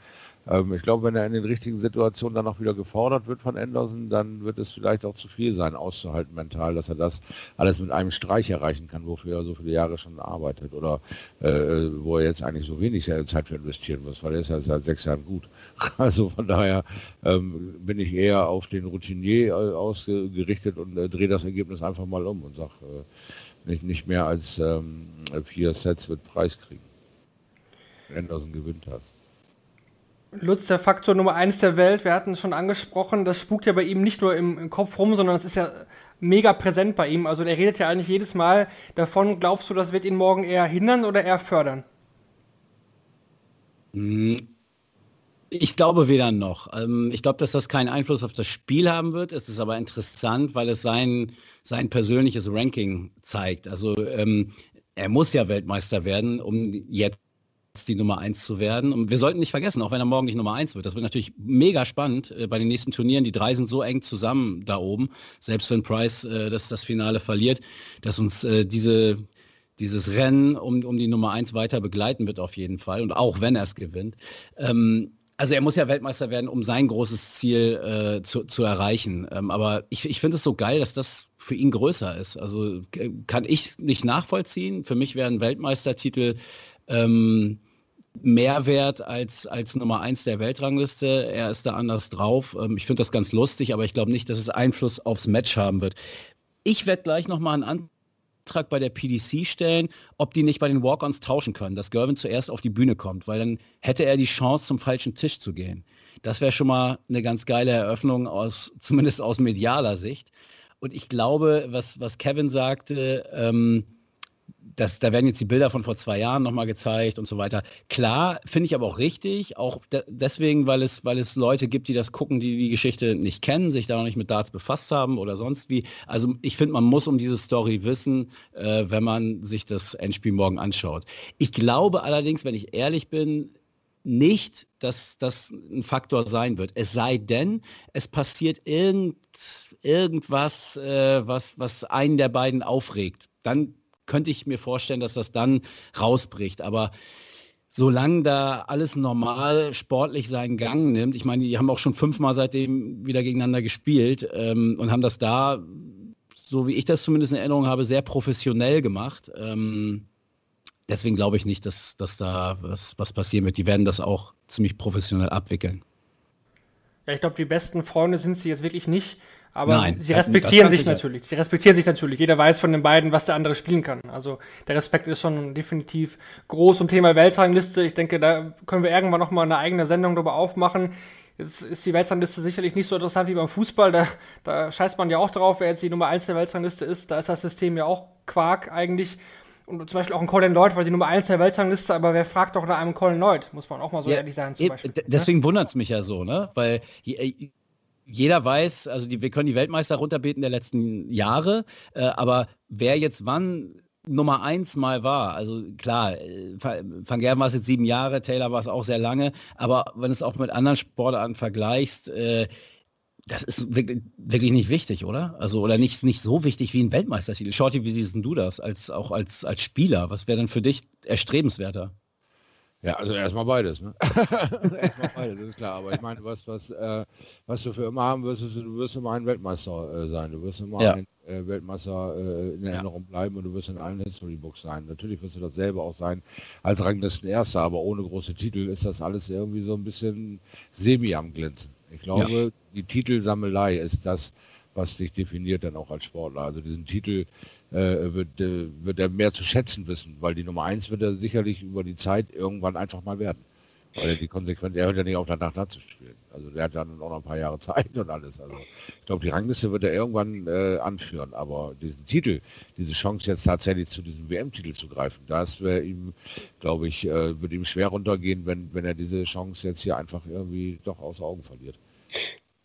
Ähm, ich glaube, wenn er in den richtigen Situationen dann auch wieder gefordert wird von Anderson, dann wird es vielleicht auch zu viel sein, auszuhalten mental, dass er das alles mit einem Streich erreichen kann, wofür er so viele Jahre schon arbeitet oder äh, wo er jetzt eigentlich so wenig Zeit für investieren muss, weil er ist ja seit sechs Jahren gut. Also von daher ähm, bin ich eher auf den Routinier äh, ausgerichtet und äh, drehe das Ergebnis einfach mal um und sage, äh, nicht, nicht mehr als ähm, vier Sets wird Preis kriegen. Anderson gewinnt das. Lutz, der Faktor Nummer eins der Welt, wir hatten es schon angesprochen, das spukt ja bei ihm nicht nur im, im Kopf rum, sondern es ist ja mega präsent bei ihm. Also der redet ja eigentlich jedes Mal davon. Glaubst du, das wird ihn morgen eher hindern oder eher fördern? Hm, ich glaube weder noch. Ähm, ich glaube, dass das keinen Einfluss auf das Spiel haben wird. Es ist aber interessant, weil es sein, sein persönliches Ranking zeigt. Also ähm, er muss ja Weltmeister werden, um jetzt die Nummer 1 zu werden. Und wir sollten nicht vergessen, auch wenn er morgen nicht Nummer 1 wird, das wird natürlich mega spannend äh, bei den nächsten Turnieren. Die drei sind so eng zusammen da oben, selbst wenn Price äh, das, das Finale verliert, dass uns äh, diese, dieses Rennen um, um die Nummer 1 weiter begleiten wird auf jeden Fall. Und auch wenn er es gewinnt. Ähm, also er muss ja Weltmeister werden, um sein großes Ziel äh, zu, zu erreichen. Ähm, aber ich, ich finde es so geil, dass das für ihn größer ist. Also äh, kann ich nicht nachvollziehen. Für mich wäre ein Weltmeistertitel ähm, Mehrwert als, als Nummer 1 der Weltrangliste. Er ist da anders drauf. Ähm, ich finde das ganz lustig, aber ich glaube nicht, dass es Einfluss aufs Match haben wird. Ich werde gleich nochmal einen Antrag bei der PDC stellen, ob die nicht bei den Walk-Ons tauschen können, dass Gervin zuerst auf die Bühne kommt, weil dann hätte er die Chance, zum falschen Tisch zu gehen. Das wäre schon mal eine ganz geile Eröffnung, aus, zumindest aus medialer Sicht. Und ich glaube, was, was Kevin sagte, ähm, das, da werden jetzt die Bilder von vor zwei Jahren nochmal gezeigt und so weiter. Klar, finde ich aber auch richtig, auch de deswegen, weil es, weil es Leute gibt, die das gucken, die die Geschichte nicht kennen, sich da noch nicht mit Darts befasst haben oder sonst wie. Also ich finde, man muss um diese Story wissen, äh, wenn man sich das Endspiel morgen anschaut. Ich glaube allerdings, wenn ich ehrlich bin, nicht, dass das ein Faktor sein wird. Es sei denn, es passiert irgend, irgendwas, äh, was, was einen der beiden aufregt. Dann könnte ich mir vorstellen, dass das dann rausbricht. Aber solange da alles normal sportlich seinen Gang nimmt, ich meine, die haben auch schon fünfmal seitdem wieder gegeneinander gespielt ähm, und haben das da, so wie ich das zumindest in Erinnerung habe, sehr professionell gemacht. Ähm, deswegen glaube ich nicht, dass, dass da was, was passieren wird. Die werden das auch ziemlich professionell abwickeln. Ja, ich glaube, die besten Freunde sind sie jetzt wirklich nicht. Aber Nein, sie respektieren sich natürlich. Sie respektieren sich natürlich. Jeder weiß von den beiden, was der andere spielen kann. Also der Respekt ist schon definitiv groß. Und Thema Weltrangliste, ich denke, da können wir irgendwann nochmal eine eigene Sendung darüber aufmachen. Jetzt ist die Weltrangliste sicherlich nicht so interessant wie beim Fußball. Da, da scheißt man ja auch drauf, wer jetzt die Nummer 1 der Weltrangliste ist. Da ist das System ja auch Quark eigentlich. Und zum Beispiel auch ein Colin Lloyd war die Nummer 1 der Weltrangliste, aber wer fragt doch nach einem Colin Lloyd, muss man auch mal so ja, ehrlich sein. Zum Beispiel, ne? deswegen ne? wundert es mich ja so, ne? Weil äh, jeder weiß, also die, wir können die Weltmeister runterbeten der letzten Jahre, äh, aber wer jetzt wann Nummer eins mal war. Also klar, äh, Van Gerven war es jetzt sieben Jahre, Taylor war es auch sehr lange, aber wenn du es auch mit anderen Sportarten vergleichst, äh, das ist wirklich, wirklich, nicht wichtig, oder? Also, oder nicht, nicht so wichtig wie ein Weltmeistertitel. Shorty, wie siehst du das als, auch als, als Spieler? Was wäre denn für dich erstrebenswerter? Ja, also erstmal beides. Ne? erstmal beides, ist klar. Aber ich meine, was, was, äh, was du für immer haben wirst, ist, du wirst immer ein Weltmeister äh, sein. Du wirst immer ja. ein äh, Weltmeister äh, in Erinnerung bleiben und du wirst in allen History Books sein. Natürlich wirst du dasselbe auch sein als Ranglistenerster, aber ohne große Titel ist das alles irgendwie so ein bisschen semi am Glänzen. Ich glaube, ja. die Titelsammelei ist das, was dich definiert dann auch als Sportler. Also diesen Titel wird, äh, wird er mehr zu schätzen wissen, weil die Nummer eins wird er sicherlich über die Zeit irgendwann einfach mal werden. Weil er die Konsequenz, er hört ja nicht auf danach nachzuspielen. Also der hat dann auch noch ein paar Jahre Zeit und alles. Also ich glaube, die Rangliste wird er irgendwann äh, anführen, aber diesen Titel, diese Chance jetzt tatsächlich zu diesem WM-Titel zu greifen, das wäre ihm, glaube ich, äh, wird ihm schwer runtergehen, wenn, wenn er diese Chance jetzt hier einfach irgendwie doch aus Augen verliert.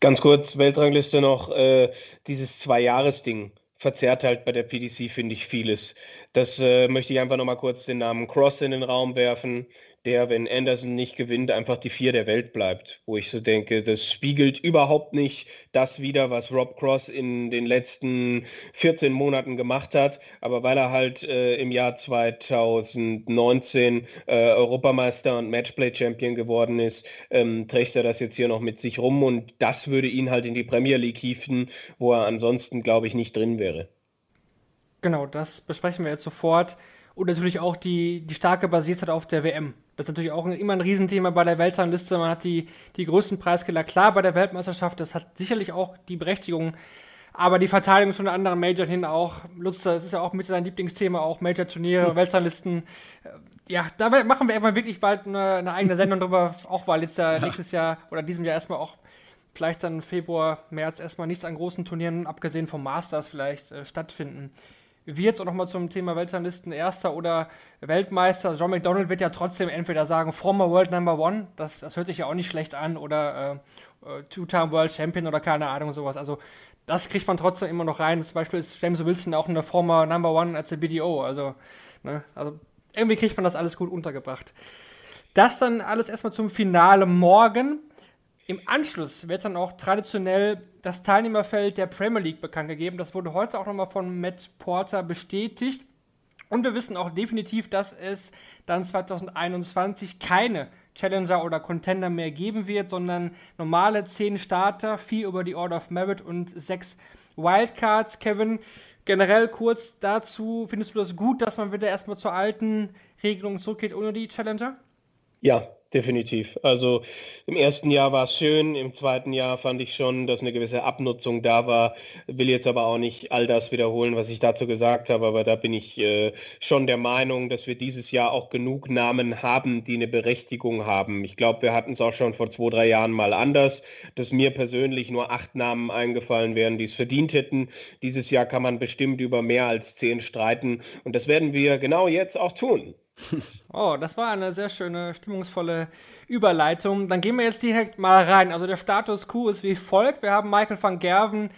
Ganz kurz, Weltrangliste noch, äh, dieses Zwei-Jahres-Ding verzerrt halt bei der PDC, finde ich, vieles. Das äh, möchte ich einfach nochmal kurz den Namen Cross in den Raum werfen der, wenn Anderson nicht gewinnt, einfach die Vier der Welt bleibt. Wo ich so denke, das spiegelt überhaupt nicht das wieder, was Rob Cross in den letzten 14 Monaten gemacht hat. Aber weil er halt äh, im Jahr 2019 äh, Europameister und Matchplay-Champion geworden ist, ähm, trägt er das jetzt hier noch mit sich rum. Und das würde ihn halt in die Premier League hieven, wo er ansonsten, glaube ich, nicht drin wäre. Genau, das besprechen wir jetzt sofort. Und natürlich auch die, die starke Basiertheit auf der WM. Das ist natürlich auch immer ein Riesenthema bei der Weltrangliste. Man hat die, die größten Preisgeller klar bei der Weltmeisterschaft. Das hat sicherlich auch die Berechtigung. Aber die Verteidigung von anderen Major hin auch. Lutz, das ist ja auch mit seinem Lieblingsthema, auch Major-Turniere, mhm. Weltranglisten. Ja, da machen wir irgendwann wirklich bald eine, eine eigene Sendung drüber, auch weil jetzt ja, ja nächstes Jahr oder diesem Jahr erstmal auch vielleicht dann Februar, März erstmal nichts an großen Turnieren, abgesehen vom Masters vielleicht, äh, stattfinden wird. Und nochmal zum Thema Weltranglisten Erster oder Weltmeister. John McDonald wird ja trotzdem entweder sagen, former World Number One, das, das hört sich ja auch nicht schlecht an, oder äh, äh, Two-Time World Champion oder keine Ahnung, sowas. Also das kriegt man trotzdem immer noch rein. Zum Beispiel ist James Wilson auch eine former Number One als der BDO. Also, ne, also irgendwie kriegt man das alles gut untergebracht. Das dann alles erstmal zum Finale morgen. Im Anschluss wird dann auch traditionell das Teilnehmerfeld der Premier League bekannt gegeben. Das wurde heute auch nochmal von Matt Porter bestätigt. Und wir wissen auch definitiv, dass es dann 2021 keine Challenger oder Contender mehr geben wird, sondern normale 10 Starter, 4 über die Order of Merit und 6 Wildcards. Kevin, generell kurz dazu, findest du das gut, dass man wieder erstmal zur alten Regelung zurückgeht ohne die Challenger? Ja, definitiv. Also im ersten Jahr war es schön, im zweiten Jahr fand ich schon, dass eine gewisse Abnutzung da war. Will jetzt aber auch nicht all das wiederholen, was ich dazu gesagt habe, aber da bin ich äh, schon der Meinung, dass wir dieses Jahr auch genug Namen haben, die eine Berechtigung haben. Ich glaube, wir hatten es auch schon vor zwei, drei Jahren mal anders, dass mir persönlich nur acht Namen eingefallen wären, die es verdient hätten. Dieses Jahr kann man bestimmt über mehr als zehn streiten und das werden wir genau jetzt auch tun. Oh, das war eine sehr schöne, stimmungsvolle Überleitung. Dann gehen wir jetzt direkt mal rein. Also der Status quo ist wie folgt. Wir haben Michael van Gerven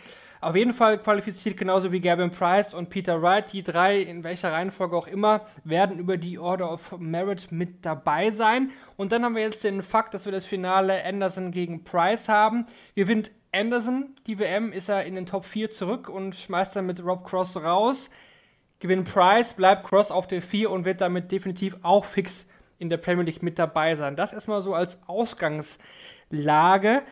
auf jeden Fall qualifiziert, genauso wie Gavin Price und Peter Wright. Die drei, in welcher Reihenfolge auch immer, werden über die Order of Merit mit dabei sein. Und dann haben wir jetzt den Fakt, dass wir das Finale Anderson gegen Price haben. Gewinnt Anderson die WM, ist er in den Top 4 zurück und schmeißt dann mit Rob Cross raus gewinnt Price, bleibt Cross auf der 4 und wird damit definitiv auch fix in der Premier League mit dabei sein. Das erstmal so als Ausgangslage.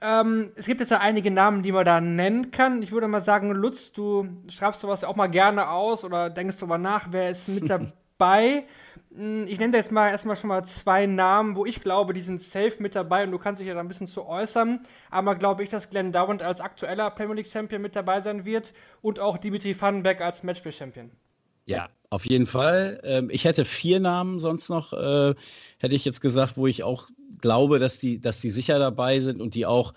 Ähm, es gibt jetzt ja einige Namen, die man da nennen kann. Ich würde mal sagen, Lutz, du schreibst sowas auch mal gerne aus oder denkst darüber nach, wer ist mit dabei. Ich nenne jetzt mal erstmal schon mal zwei Namen, wo ich glaube, die sind safe mit dabei und du kannst dich ja da ein bisschen zu äußern. Aber glaube ich, dass Glenn Dowland als aktueller Premier League Champion mit dabei sein wird und auch Dimitri Vandenberg als Matchplay Champion. Ja, auf jeden Fall. Ähm, ich hätte vier Namen sonst noch, äh, hätte ich jetzt gesagt, wo ich auch glaube, dass die, dass die sicher dabei sind und die auch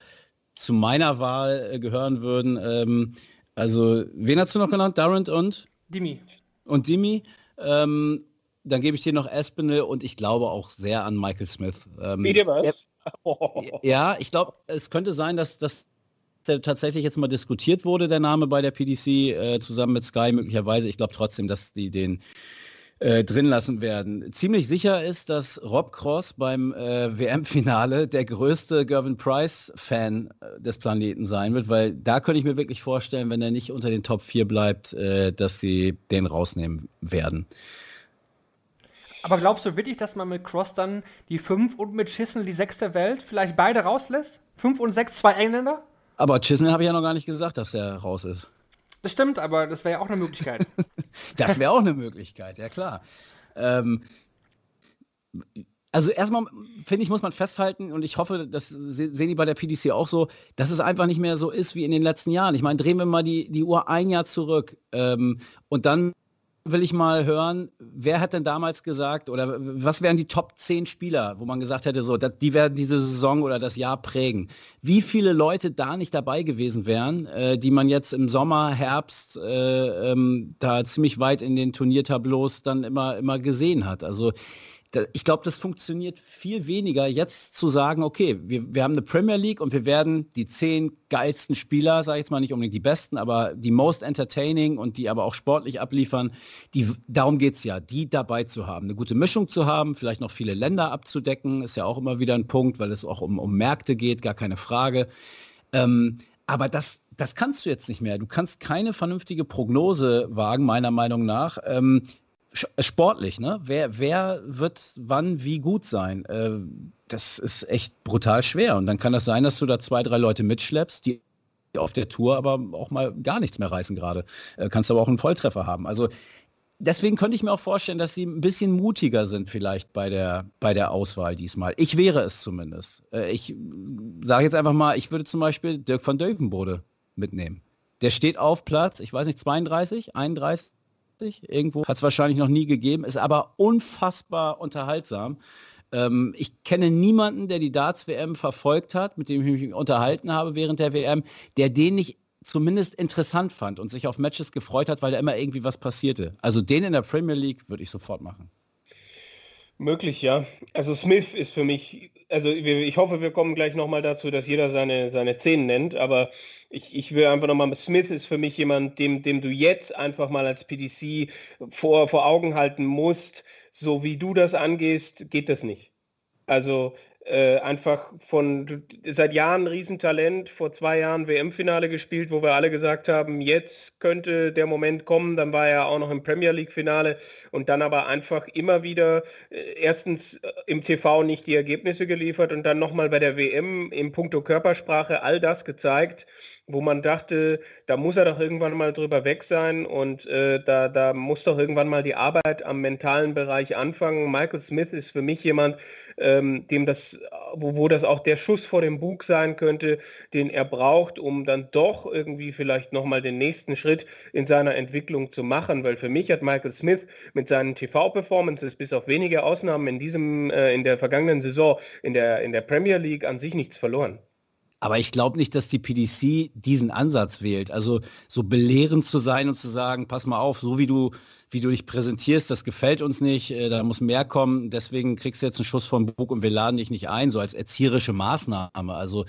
zu meiner Wahl äh, gehören würden. Ähm, also, wen hast du noch genannt? Durant und? Dimi. Und Dimi. Ähm, dann gebe ich dir noch Espinel und ich glaube auch sehr an Michael Smith. Ähm, Wie dir was? Ja, ich glaube, es könnte sein, dass das tatsächlich jetzt mal diskutiert wurde, der Name bei der PDC, äh, zusammen mit Sky möglicherweise. Ich glaube trotzdem, dass die den äh, drin lassen werden. Ziemlich sicher ist, dass Rob Cross beim äh, WM-Finale der größte Gervin Price-Fan äh, des Planeten sein wird, weil da könnte ich mir wirklich vorstellen, wenn er nicht unter den Top 4 bleibt, äh, dass sie den rausnehmen werden. Aber glaubst du wirklich, dass man mit Cross dann die 5 und mit Chisnell die 6 der Welt vielleicht beide rauslässt? 5 und 6, zwei Engländer? Aber Chisnell habe ich ja noch gar nicht gesagt, dass der raus ist. Das stimmt, aber das wäre ja auch eine Möglichkeit. das wäre auch eine Möglichkeit, ja klar. Ähm, also erstmal finde ich, muss man festhalten und ich hoffe, das sehen die bei der PDC auch so, dass es einfach nicht mehr so ist wie in den letzten Jahren. Ich meine, drehen wir mal die, die Uhr ein Jahr zurück ähm, und dann will ich mal hören, wer hat denn damals gesagt oder was wären die Top 10 Spieler, wo man gesagt hätte, so, die werden diese Saison oder das Jahr prägen. Wie viele Leute da nicht dabei gewesen wären, äh, die man jetzt im Sommer, Herbst äh, ähm, da ziemlich weit in den Turniertableaus dann immer, immer gesehen hat. Also ich glaube, das funktioniert viel weniger, jetzt zu sagen, okay, wir, wir haben eine Premier League und wir werden die zehn geilsten Spieler, sage ich jetzt mal nicht unbedingt die besten, aber die most entertaining und die aber auch sportlich abliefern, die, darum geht es ja, die dabei zu haben, eine gute Mischung zu haben, vielleicht noch viele Länder abzudecken, ist ja auch immer wieder ein Punkt, weil es auch um, um Märkte geht, gar keine Frage. Ähm, aber das, das kannst du jetzt nicht mehr. Du kannst keine vernünftige Prognose wagen, meiner Meinung nach, ähm, äh, sportlich, ne? Wer, wer wird wann wie gut sein? Äh, das ist echt brutal schwer. Und dann kann das sein, dass du da zwei, drei Leute mitschleppst, die auf der Tour aber auch mal gar nichts mehr reißen gerade. Äh, kannst aber auch einen Volltreffer haben. Also deswegen könnte ich mir auch vorstellen, dass sie ein bisschen mutiger sind vielleicht bei der, bei der Auswahl diesmal. Ich wäre es zumindest. Äh, ich sage jetzt einfach mal, ich würde zum Beispiel Dirk van Deuvenbode mitnehmen. Der steht auf Platz, ich weiß nicht, 32, 31 irgendwo. Hat es wahrscheinlich noch nie gegeben, ist aber unfassbar unterhaltsam. Ähm, ich kenne niemanden, der die Darts-WM verfolgt hat, mit dem ich mich unterhalten habe während der WM, der den nicht zumindest interessant fand und sich auf Matches gefreut hat, weil da immer irgendwie was passierte. Also den in der Premier League würde ich sofort machen. Möglich, ja. Also Smith ist für mich, also ich hoffe, wir kommen gleich nochmal dazu, dass jeder seine, seine Zehn nennt, aber ich, ich will einfach nochmal, Smith ist für mich jemand, dem, dem du jetzt einfach mal als PDC vor, vor Augen halten musst, so wie du das angehst, geht das nicht. Also äh, einfach von seit Jahren Riesentalent, vor zwei Jahren WM-Finale gespielt, wo wir alle gesagt haben, jetzt könnte der Moment kommen, dann war er auch noch im Premier League-Finale und dann aber einfach immer wieder äh, erstens äh, im TV nicht die Ergebnisse geliefert und dann nochmal bei der WM im Punkto Körpersprache all das gezeigt, wo man dachte, da muss er doch irgendwann mal drüber weg sein und äh, da, da muss doch irgendwann mal die Arbeit am mentalen Bereich anfangen. Michael Smith ist für mich jemand, ähm, dem das, wo, wo das auch der Schuss vor dem Bug sein könnte, den er braucht, um dann doch irgendwie vielleicht nochmal den nächsten Schritt in seiner Entwicklung zu machen. Weil für mich hat Michael Smith mit seinen TV-Performances bis auf wenige Ausnahmen in diesem, äh, in der vergangenen Saison in der, in der Premier League an sich nichts verloren. Aber ich glaube nicht, dass die PDC diesen Ansatz wählt. Also so belehrend zu sein und zu sagen, pass mal auf, so wie du, wie du dich präsentierst, das gefällt uns nicht, äh, da muss mehr kommen, deswegen kriegst du jetzt einen Schuss vom Bug und wir laden dich nicht ein, so als erzieherische Maßnahme. Also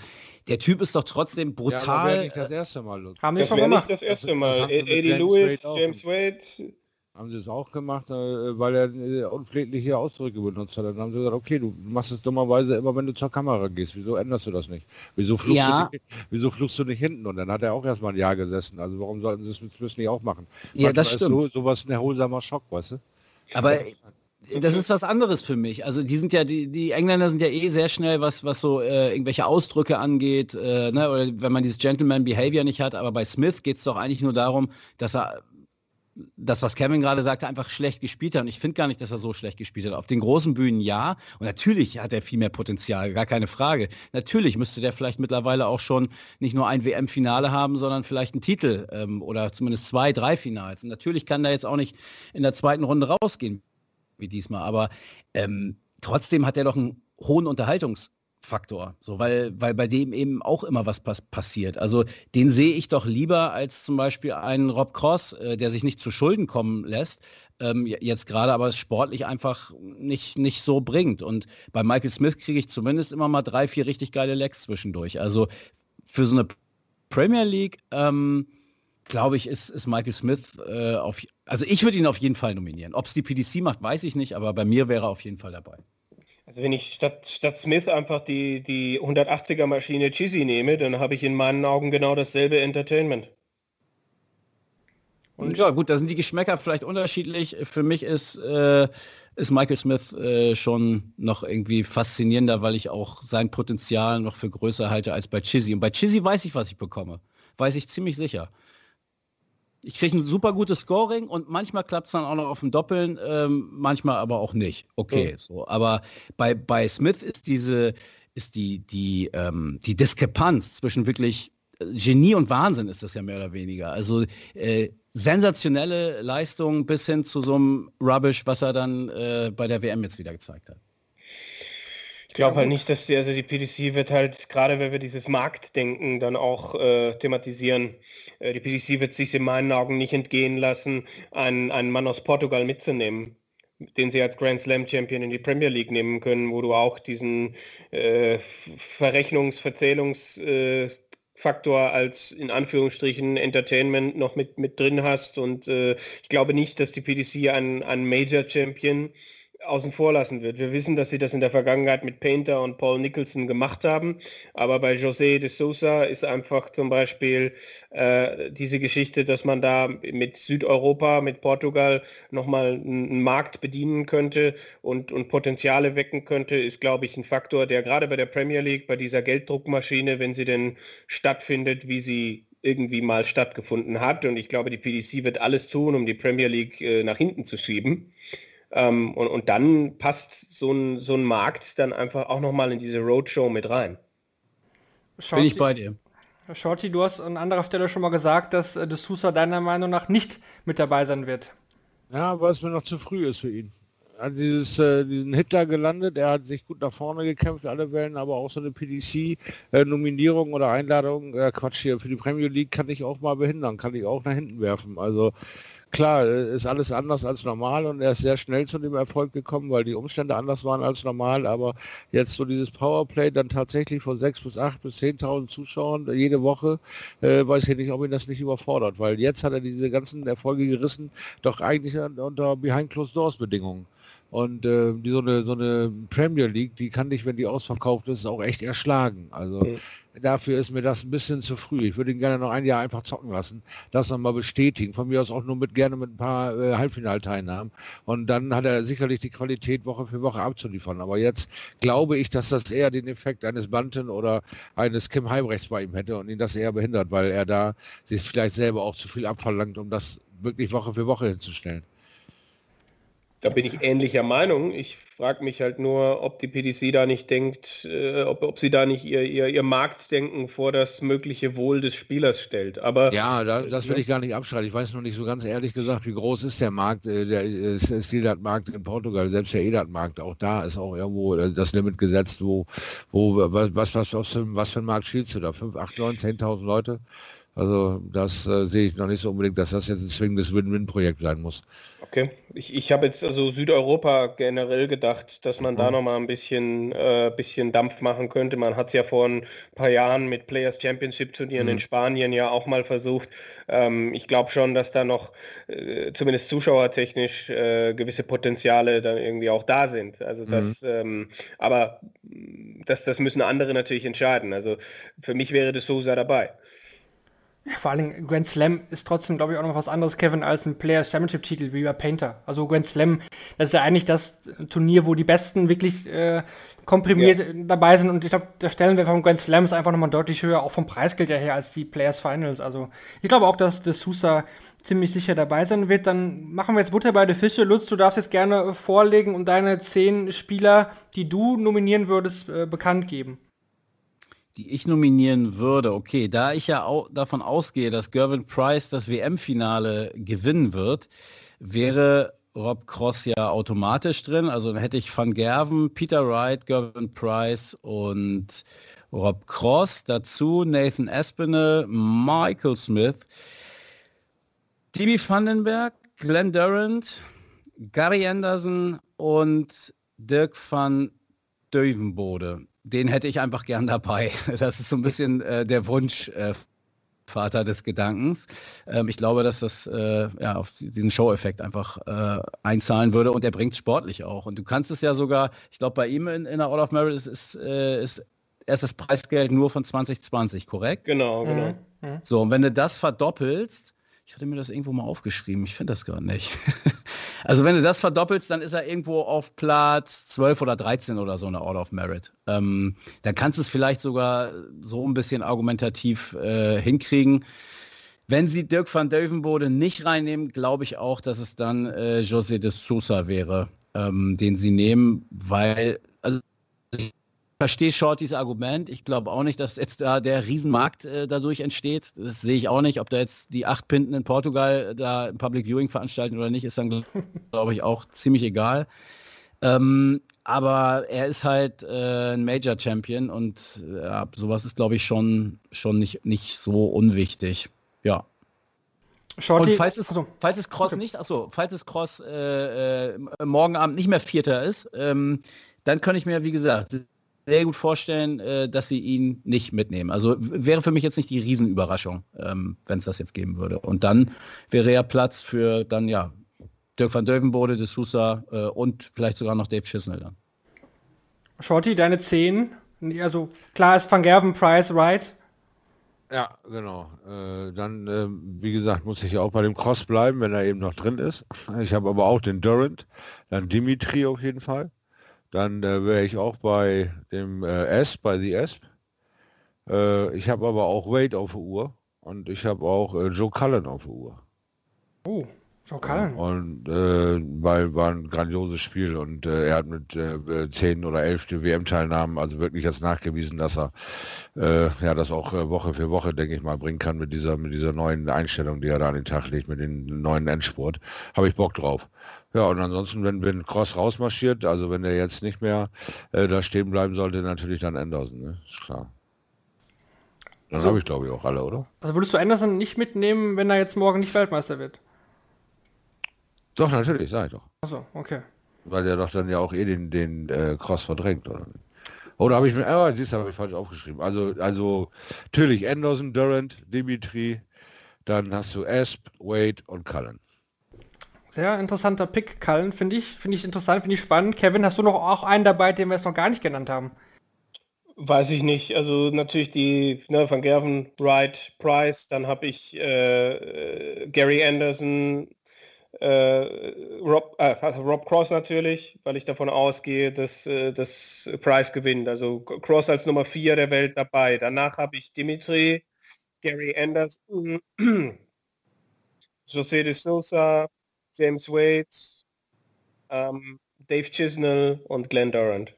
der Typ ist doch trotzdem brutal. Ja, nicht das erste Mal. Haben wir schon gemacht. Nicht das erste Mal. Eddie Lewis, James Wade, haben sie es auch gemacht, äh, weil er äh, unpflegliche Ausdrücke benutzt hat. Dann haben sie gesagt, okay, du machst es dummerweise immer, wenn du zur Kamera gehst. Wieso änderst du das nicht? Wieso flugst, ja. du, nicht, wieso flugst du nicht hinten? Und dann hat er auch erstmal ein Jahr gesessen. Also warum sollten sie es mit nicht auch machen? Ja, Manchmal das stimmt. So, sowas ein erholsamer Schock, weißt du? Aber das ist was anderes für mich. Also die sind ja, die, die Engländer sind ja eh sehr schnell, was, was so äh, irgendwelche Ausdrücke angeht, äh, ne? oder wenn man dieses Gentleman Behavior nicht hat. Aber bei Smith geht es doch eigentlich nur darum, dass er das, was Kevin gerade sagte, einfach schlecht gespielt hat. Und ich finde gar nicht, dass er so schlecht gespielt hat. Auf den großen Bühnen ja. Und natürlich hat er viel mehr Potenzial, gar keine Frage. Natürlich müsste der vielleicht mittlerweile auch schon nicht nur ein WM-Finale haben, sondern vielleicht einen Titel ähm, oder zumindest zwei, drei Finals. Und natürlich kann er jetzt auch nicht in der zweiten Runde rausgehen wie diesmal. Aber ähm, trotzdem hat er doch ein hohen Unterhaltungsfaktor, so weil, weil bei dem eben auch immer was pass passiert. Also den sehe ich doch lieber als zum Beispiel einen Rob Cross, äh, der sich nicht zu Schulden kommen lässt, ähm, jetzt gerade aber es sportlich einfach nicht, nicht so bringt. Und bei Michael Smith kriege ich zumindest immer mal drei, vier richtig geile Lecks zwischendurch. Also für so eine Premier League, ähm, glaube ich, ist, ist Michael Smith äh, auf, also ich würde ihn auf jeden Fall nominieren. Ob es die PDC macht, weiß ich nicht, aber bei mir wäre er auf jeden Fall dabei. Also wenn ich statt, statt Smith einfach die, die 180er Maschine Chizzy nehme, dann habe ich in meinen Augen genau dasselbe Entertainment. Und ja, gut, da sind die Geschmäcker vielleicht unterschiedlich. Für mich ist, äh, ist Michael Smith äh, schon noch irgendwie faszinierender, weil ich auch sein Potenzial noch für größer halte als bei Chizzy. Und bei Chizzy weiß ich, was ich bekomme. Weiß ich ziemlich sicher. Ich kriege ein super gutes Scoring und manchmal klappt es dann auch noch auf dem Doppeln, ähm, manchmal aber auch nicht. Okay, mhm. so. Aber bei, bei Smith ist diese, ist die, die, ähm, die Diskrepanz zwischen wirklich äh, Genie und Wahnsinn ist das ja mehr oder weniger. Also äh, sensationelle Leistung bis hin zu so einem Rubbish, was er dann äh, bei der WM jetzt wieder gezeigt hat. Ich glaube halt nicht, dass die, also die PDC wird halt, gerade wenn wir dieses Marktdenken dann auch äh, thematisieren, äh, die PDC wird sich in meinen Augen nicht entgehen lassen, einen, einen Mann aus Portugal mitzunehmen den sie als Grand Slam Champion in die Premier League nehmen können, wo du auch diesen äh, Verrechnungs-, Verzählungs-, äh, Faktor als in Anführungsstrichen Entertainment noch mit, mit drin hast. Und äh, ich glaube nicht, dass die PDC einen, einen Major Champion außen vor lassen wird. Wir wissen, dass sie das in der Vergangenheit mit Painter und Paul Nicholson gemacht haben, aber bei José de Sousa ist einfach zum Beispiel äh, diese Geschichte, dass man da mit Südeuropa, mit Portugal nochmal einen Markt bedienen könnte und, und Potenziale wecken könnte, ist, glaube ich, ein Faktor, der gerade bei der Premier League, bei dieser Gelddruckmaschine, wenn sie denn stattfindet, wie sie irgendwie mal stattgefunden hat. Und ich glaube, die PDC wird alles tun, um die Premier League äh, nach hinten zu schieben. Ähm, und, und dann passt so ein, so ein Markt dann einfach auch nochmal in diese Roadshow mit rein. Shorty, Bin ich bei dir. Shorty, du hast an anderer Stelle schon mal gesagt, dass äh, De Sousa deiner Meinung nach nicht mit dabei sein wird. Ja, weil es mir noch zu früh ist für ihn. Er hat dieses, äh, diesen Hitler gelandet, er hat sich gut nach vorne gekämpft, alle Wellen, aber auch so eine PDC-Nominierung äh, oder Einladung, äh, Quatsch hier, für die Premier League kann ich auch mal behindern, kann ich auch nach hinten werfen. Also klar, ist alles anders als normal und er ist sehr schnell zu dem Erfolg gekommen, weil die Umstände anders waren als normal, aber jetzt so dieses Powerplay dann tatsächlich von 6 bis 8 bis 10.000 Zuschauern jede Woche, äh, weiß ich nicht, ob ihn das nicht überfordert, weil jetzt hat er diese ganzen Erfolge gerissen, doch eigentlich unter Behind Closed Doors Bedingungen. Und äh, die, so, eine, so eine Premier League, die kann dich, wenn die ausverkauft ist, auch echt erschlagen. Also mhm. dafür ist mir das ein bisschen zu früh. Ich würde ihn gerne noch ein Jahr einfach zocken lassen, das nochmal bestätigen. Von mir aus auch nur mit gerne mit ein paar äh, Halbfinalteilnahmen. Und dann hat er sicherlich die Qualität Woche für Woche abzuliefern. Aber jetzt glaube ich, dass das eher den Effekt eines Banten oder eines Kim Heibrechts bei ihm hätte und ihn das eher behindert, weil er da sich vielleicht selber auch zu viel abverlangt, um das wirklich Woche für Woche hinzustellen. Da bin ich ähnlicher Meinung. Ich frage mich halt nur, ob die PDC da nicht denkt, äh, ob, ob sie da nicht ihr, ihr, ihr Marktdenken vor das mögliche Wohl des Spielers stellt. Aber ja, da, das will ich gar nicht abschreiten. Ich weiß noch nicht so ganz ehrlich gesagt, wie groß ist der Markt, äh, der Stilat-Markt in Portugal, selbst der Edat-Markt, auch da ist auch irgendwo äh, das Limit gesetzt, wo, wo was, was, was, was, für, was für ein Markt spielst du da? 5, 8, 9, 10.000 Leute? Also das äh, sehe ich noch nicht so unbedingt, dass das jetzt ein zwingendes Win-Win-Projekt sein muss. Okay, ich, ich habe jetzt also Südeuropa generell gedacht, dass man mhm. da noch mal ein bisschen, äh, bisschen Dampf machen könnte. Man hat es ja vor ein paar Jahren mit Players Championship Turnieren mhm. in Spanien ja auch mal versucht. Ähm, ich glaube schon, dass da noch äh, zumindest zuschauertechnisch äh, gewisse Potenziale dann irgendwie auch da sind. Also das, mhm. ähm, aber das, das müssen andere natürlich entscheiden. Also für mich wäre das Sosa dabei. Ja, vor allem Grand Slam ist trotzdem, glaube ich, auch noch was anderes, Kevin, als ein Player Championship Titel wie bei Painter. Also Grand Slam, das ist ja eigentlich das Turnier, wo die Besten wirklich äh, komprimiert ja. dabei sind. Und ich glaube, der Stellenwert vom Grand Slam ist einfach nochmal deutlich höher, auch vom Preisgeld her, als die Players Finals. Also ich glaube auch, dass der Sousa ziemlich sicher dabei sein wird. Dann machen wir jetzt Butter bei der Fische. Lutz, du darfst jetzt gerne vorlegen und deine zehn Spieler, die du nominieren würdest, äh, bekannt geben die ich nominieren würde, okay, da ich ja auch davon ausgehe, dass Gervin Price das WM-Finale gewinnen wird, wäre Rob Cross ja automatisch drin. Also dann hätte ich Van Gerven, Peter Wright, Gervin Price und Rob Cross. Dazu Nathan Espinel, Michael Smith, Timmy Vandenberg, Glenn Durant, Gary Anderson und Dirk van Dövenbode. Den hätte ich einfach gern dabei. Das ist so ein bisschen äh, der Wunsch äh, Vater des Gedankens. Ähm, ich glaube, dass das äh, ja, auf diesen Show-Effekt einfach äh, einzahlen würde und er bringt sportlich auch. Und du kannst es ja sogar, ich glaube, bei ihm in, in der All of Merit ist, ist, äh, ist erst das Preisgeld nur von 2020, korrekt? Genau, genau. Mhm. So, und wenn du das verdoppelst, ich hatte mir das irgendwo mal aufgeschrieben, ich finde das gar nicht. also wenn du das verdoppelst, dann ist er irgendwo auf Platz 12 oder 13 oder so eine All of Merit. Ähm, dann kannst du es vielleicht sogar so ein bisschen argumentativ äh, hinkriegen. Wenn sie Dirk van Deuvenbode nicht reinnehmen, glaube ich auch, dass es dann äh, José de Sousa wäre, ähm, den sie nehmen, weil also verstehe Shortys Argument. Ich glaube auch nicht, dass jetzt da der Riesenmarkt äh, dadurch entsteht. Das sehe ich auch nicht. Ob da jetzt die acht Pinten in Portugal da ein Public Viewing veranstalten oder nicht, ist dann, glaube ich, auch ziemlich egal. Ähm, aber er ist halt äh, ein Major Champion und äh, sowas ist, glaube ich, schon, schon nicht, nicht so unwichtig. Ja. Shorty, und falls es, also, falls es Cross okay. nicht, achso, falls es Cross äh, äh, morgen Abend nicht mehr Vierter ist, ähm, dann kann ich mir, wie gesagt, sehr gut vorstellen, äh, dass sie ihn nicht mitnehmen. Also wäre für mich jetzt nicht die Riesenüberraschung, ähm, wenn es das jetzt geben würde. Und dann wäre ja Platz für dann ja Dirk van Dövenbode, De Sousa äh, und vielleicht sogar noch Dave Chisnell dann. Shorty, deine 10. Also klar ist Van Gerven, Price, Wright. Ja, genau. Äh, dann, äh, wie gesagt, muss ich ja auch bei dem Cross bleiben, wenn er eben noch drin ist. Ich habe aber auch den Durant, dann Dimitri auf jeden Fall. Dann äh, wäre ich auch bei dem äh, S, bei The S. Äh, ich habe aber auch Wade auf der Uhr und ich habe auch äh, Joe Cullen auf der Uhr. Oh, Joe Cullen. Und äh, weil war ein grandioses Spiel und äh, er hat mit äh, 10 oder 11 WM-Teilnahmen also wirklich jetzt nachgewiesen, dass er ja das auch Woche für Woche, denke ich mal, bringen kann mit dieser mit dieser neuen Einstellung, die er da an den Tag legt, mit dem neuen Endsport. Habe ich Bock drauf. Ja, und ansonsten, wenn, wenn Cross rausmarschiert, also wenn er jetzt nicht mehr äh, da stehen bleiben sollte, natürlich dann Anderson, ne? Ist klar. Dann also, habe ich glaube ich auch alle, oder? Also würdest du Anderson nicht mitnehmen, wenn er jetzt morgen nicht Weltmeister wird? Doch, natürlich, sag ich doch. Achso, okay. Weil der doch dann ja auch eh den, den äh, Cross verdrängt, oder? Oder habe ich mir, oh, siehst du, habe ich falsch aufgeschrieben. Also, also natürlich Anderson, Durant, Dimitri, dann hast du Asp, Wade und Cullen. Sehr interessanter Pick, Cullen, finde ich. Finde ich interessant, finde ich spannend. Kevin, hast du noch auch einen dabei, den wir jetzt noch gar nicht genannt haben? Weiß ich nicht. Also natürlich die ne, Van Gerven, Wright, Price. Dann habe ich äh, äh, Gary Anderson, äh, Rob, äh, Rob Cross natürlich, weil ich davon ausgehe, dass, äh, dass Price gewinnt. Also Cross als Nummer 4 der Welt dabei. Danach habe ich Dimitri, Gary Anderson, José de Sousa, James Wade, ähm, Dave Chisnell und Glenn Durant.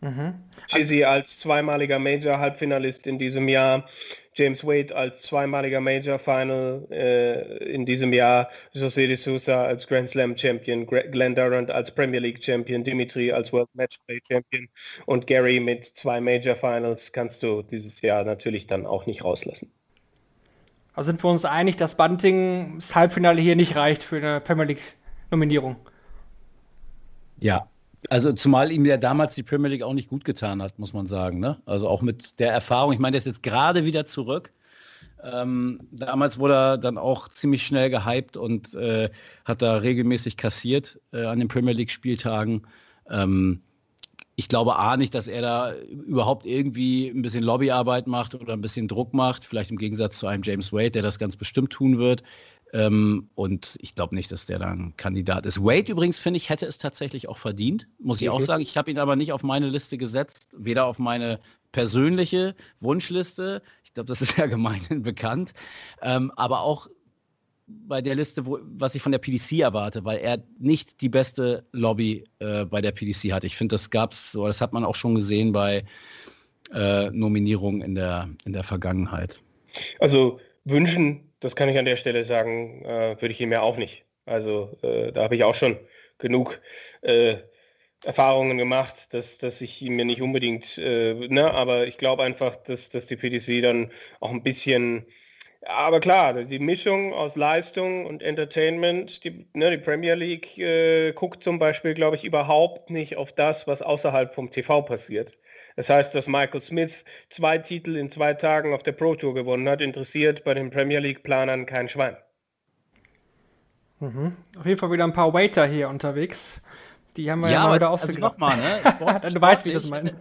Mhm. Chizzy als zweimaliger Major-Halbfinalist in diesem Jahr, James Wade als zweimaliger Major-Final äh, in diesem Jahr, José de Sousa als Grand Slam Champion, Glenn Durant als Premier League Champion, Dimitri als World Matchplay Champion und Gary mit zwei Major-Finals kannst du dieses Jahr natürlich dann auch nicht rauslassen. Also sind wir uns einig, dass Bunting das Halbfinale hier nicht reicht für eine Premier League-Nominierung. Ja, also zumal ihm ja damals die Premier League auch nicht gut getan hat, muss man sagen. Ne? Also auch mit der Erfahrung, ich meine, der ist jetzt gerade wieder zurück. Ähm, damals wurde er dann auch ziemlich schnell gehypt und äh, hat da regelmäßig kassiert äh, an den Premier League Spieltagen. Ähm, ich glaube A nicht, dass er da überhaupt irgendwie ein bisschen Lobbyarbeit macht oder ein bisschen Druck macht, vielleicht im Gegensatz zu einem James Wade, der das ganz bestimmt tun wird. Ähm, und ich glaube nicht, dass der dann Kandidat ist. Wade übrigens, finde ich, hätte es tatsächlich auch verdient, muss ich okay. auch sagen. Ich habe ihn aber nicht auf meine Liste gesetzt, weder auf meine persönliche Wunschliste, ich glaube, das ist ja gemeinhin bekannt, ähm, aber auch bei der Liste, wo, was ich von der PDC erwarte, weil er nicht die beste Lobby äh, bei der PDC hat. Ich finde, das gab es so, das hat man auch schon gesehen bei äh, Nominierungen in der, in der Vergangenheit. Also wünschen, das kann ich an der Stelle sagen, äh, würde ich ihm ja auch nicht. Also äh, da habe ich auch schon genug äh, Erfahrungen gemacht, dass, dass ich mir nicht unbedingt, äh, ne, aber ich glaube einfach, dass, dass die PDC dann auch ein bisschen, aber klar, die Mischung aus Leistung und Entertainment, die, ne, die Premier League äh, guckt zum Beispiel, glaube ich, überhaupt nicht auf das, was außerhalb vom TV passiert. Das heißt, dass Michael Smith zwei Titel in zwei Tagen auf der Pro Tour gewonnen hat, interessiert bei den Premier League-Planern kein Schwein. Mhm. Auf jeden Fall wieder ein paar Waiter hier unterwegs. Die haben wir ja, ja mal wieder also ausgeglaubt. nochmal, ne? Sport, du weißt, wie ich das meine.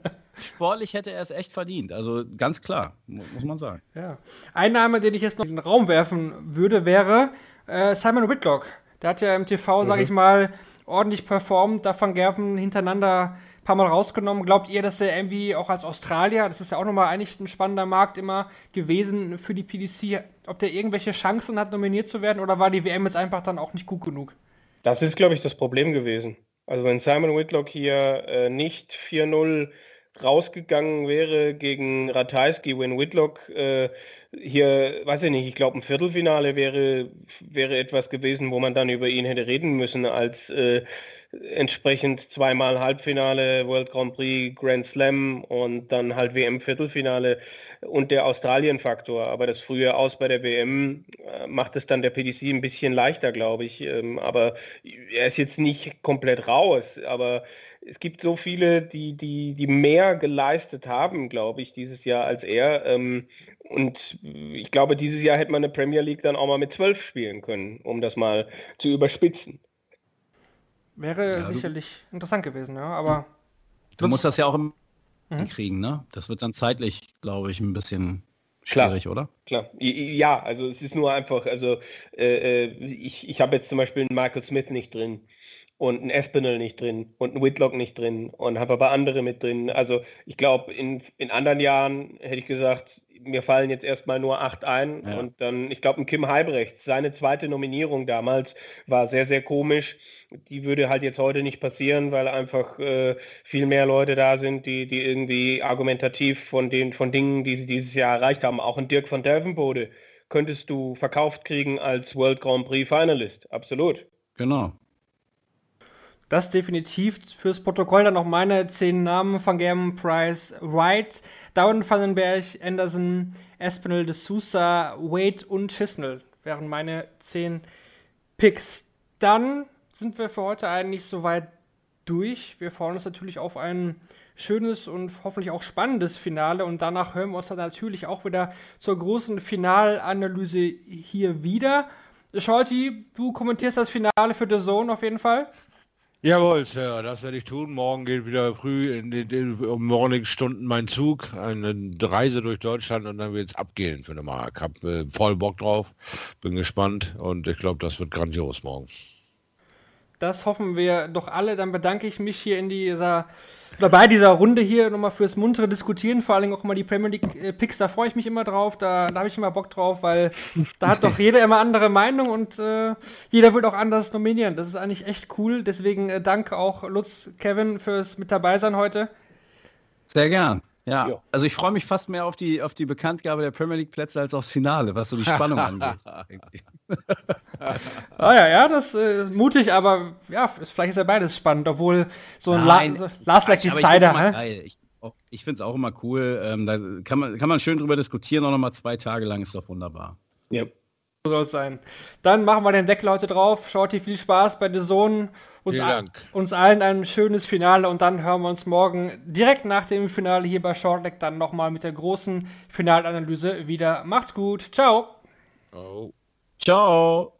Sportlich hätte er es echt verdient. Also ganz klar, mu- muss man sagen. Ja. Ein Name, den ich jetzt noch in den Raum werfen würde, wäre äh, Simon Whitlock. Der hat ja im TV, sage ich mal, ordentlich performt, da Van Gerven hintereinander ein paar Mal rausgenommen. Glaubt ihr, dass er irgendwie auch als Australier, das ist ja auch nochmal eigentlich ein spannender Markt immer gewesen für die PDC, ob der irgendwelche Chancen hat, nominiert zu werden oder war die WM jetzt einfach dann auch nicht gut genug? Das ist, glaube ich, das Problem gewesen. Also wenn Simon Whitlock hier äh, nicht 4-0 rausgegangen wäre gegen Ratajski, wenn Whitlock äh, hier, weiß ich nicht, ich glaube ein Viertelfinale wäre, wäre etwas gewesen, wo man dann über ihn hätte reden müssen als äh, entsprechend zweimal Halbfinale, World Grand Prix, Grand Slam und dann halt WM-Viertelfinale und der Australien-Faktor. Aber das frühe Aus bei der WM äh, macht es dann der PDC ein bisschen leichter, glaube ich. Ähm, aber er ist jetzt nicht komplett raus. Aber es gibt so viele, die, die, die mehr geleistet haben, glaube ich, dieses Jahr als er. Ähm, und ich glaube, dieses Jahr hätte man eine Premier League dann auch mal mit zwölf spielen können, um das mal zu überspitzen. Wäre sicherlich interessant gewesen, ja, aber Du musst das ja auch im kriegen, ne? Das wird dann zeitlich, glaube ich, ein bisschen Klar. schwierig, oder? Klar, I- i- ja, also es ist nur einfach, also äh, äh, ich, ich habe jetzt zum Beispiel einen Michael Smith nicht drin und einen Espinel nicht drin und einen Whitlock nicht drin und habe aber andere mit drin. Also ich glaube, in, in anderen Jahren hätte ich gesagt, mir fallen jetzt erstmal nur acht ein Ja. und dann, ich glaube, ein Kim Heibrechts, seine zweite Nominierung damals war sehr, sehr komisch. Die würde halt jetzt heute nicht passieren, weil einfach äh, viel mehr Leute da sind, die, die irgendwie argumentativ von den von Dingen, die sie dieses Jahr erreicht haben, auch ein Dirk von Dervenbode könntest du verkauft kriegen als World Grand Prix Finalist. Absolut. Genau. Das definitiv fürs Protokoll dann noch meine zehn Namen von Gerben, Price, Wright, Down, Vandenberg, Anderson, Espinel, De Sousa, Wade und Chisnell wären meine zehn Picks. Dann sind wir für heute eigentlich soweit durch. Wir freuen uns natürlich auf ein schönes und hoffentlich auch spannendes Finale und danach hören wir uns dann natürlich auch wieder zur großen Finalanalyse hier wieder. Scholti, du kommentierst das Finale für The Zone auf jeden Fall. Jawohl, Sir, das werde ich tun. Morgen geht wieder früh in den, den um Morningstunden mein Zug, eine Reise durch Deutschland und dann wird es abgehen für eine Mark. Hab äh, voll Bock drauf, bin gespannt und ich glaube, das wird grandios morgen. Das hoffen wir doch alle. Dann bedanke ich mich hier in dieser oder bei dieser Runde hier nochmal fürs muntere Diskutieren, vor allem auch mal die Premier League äh, Picks, da freue ich mich immer drauf, da, da habe ich immer Bock drauf, weil da hat doch jeder immer andere Meinung und äh, jeder wird auch anders nominieren. Das ist eigentlich echt cool. Deswegen äh, danke auch Lutz, Kevin fürs mit dabei sein heute. Sehr gern. Ja, Ja. also ich freue mich fast mehr auf die, auf die Bekanntgabe der Premier League Plätze als aufs Finale, was so die Spannung angeht. Ah ja, ja, das äh, mutig, aber ja, vielleicht ist ja beides spannend, obwohl so ein Nein, La so Last Like Quatsch, aber ich Decider. Ich, ich finde es auch immer cool. Ähm, da kann man, kann man schön drüber diskutieren, auch noch mal zwei Tage lang, ist doch wunderbar. Ja. So soll es sein. Dann machen wir den Deckel heute drauf. Schaut hier viel Spaß bei The Zone. Uns, a- uns allen ein schönes Finale und dann hören wir uns morgen direkt nach dem Finale hier bei Shortleg dann nochmal mit der großen Finalanalyse wieder. Macht's gut. Ciao. Oh. Ciao!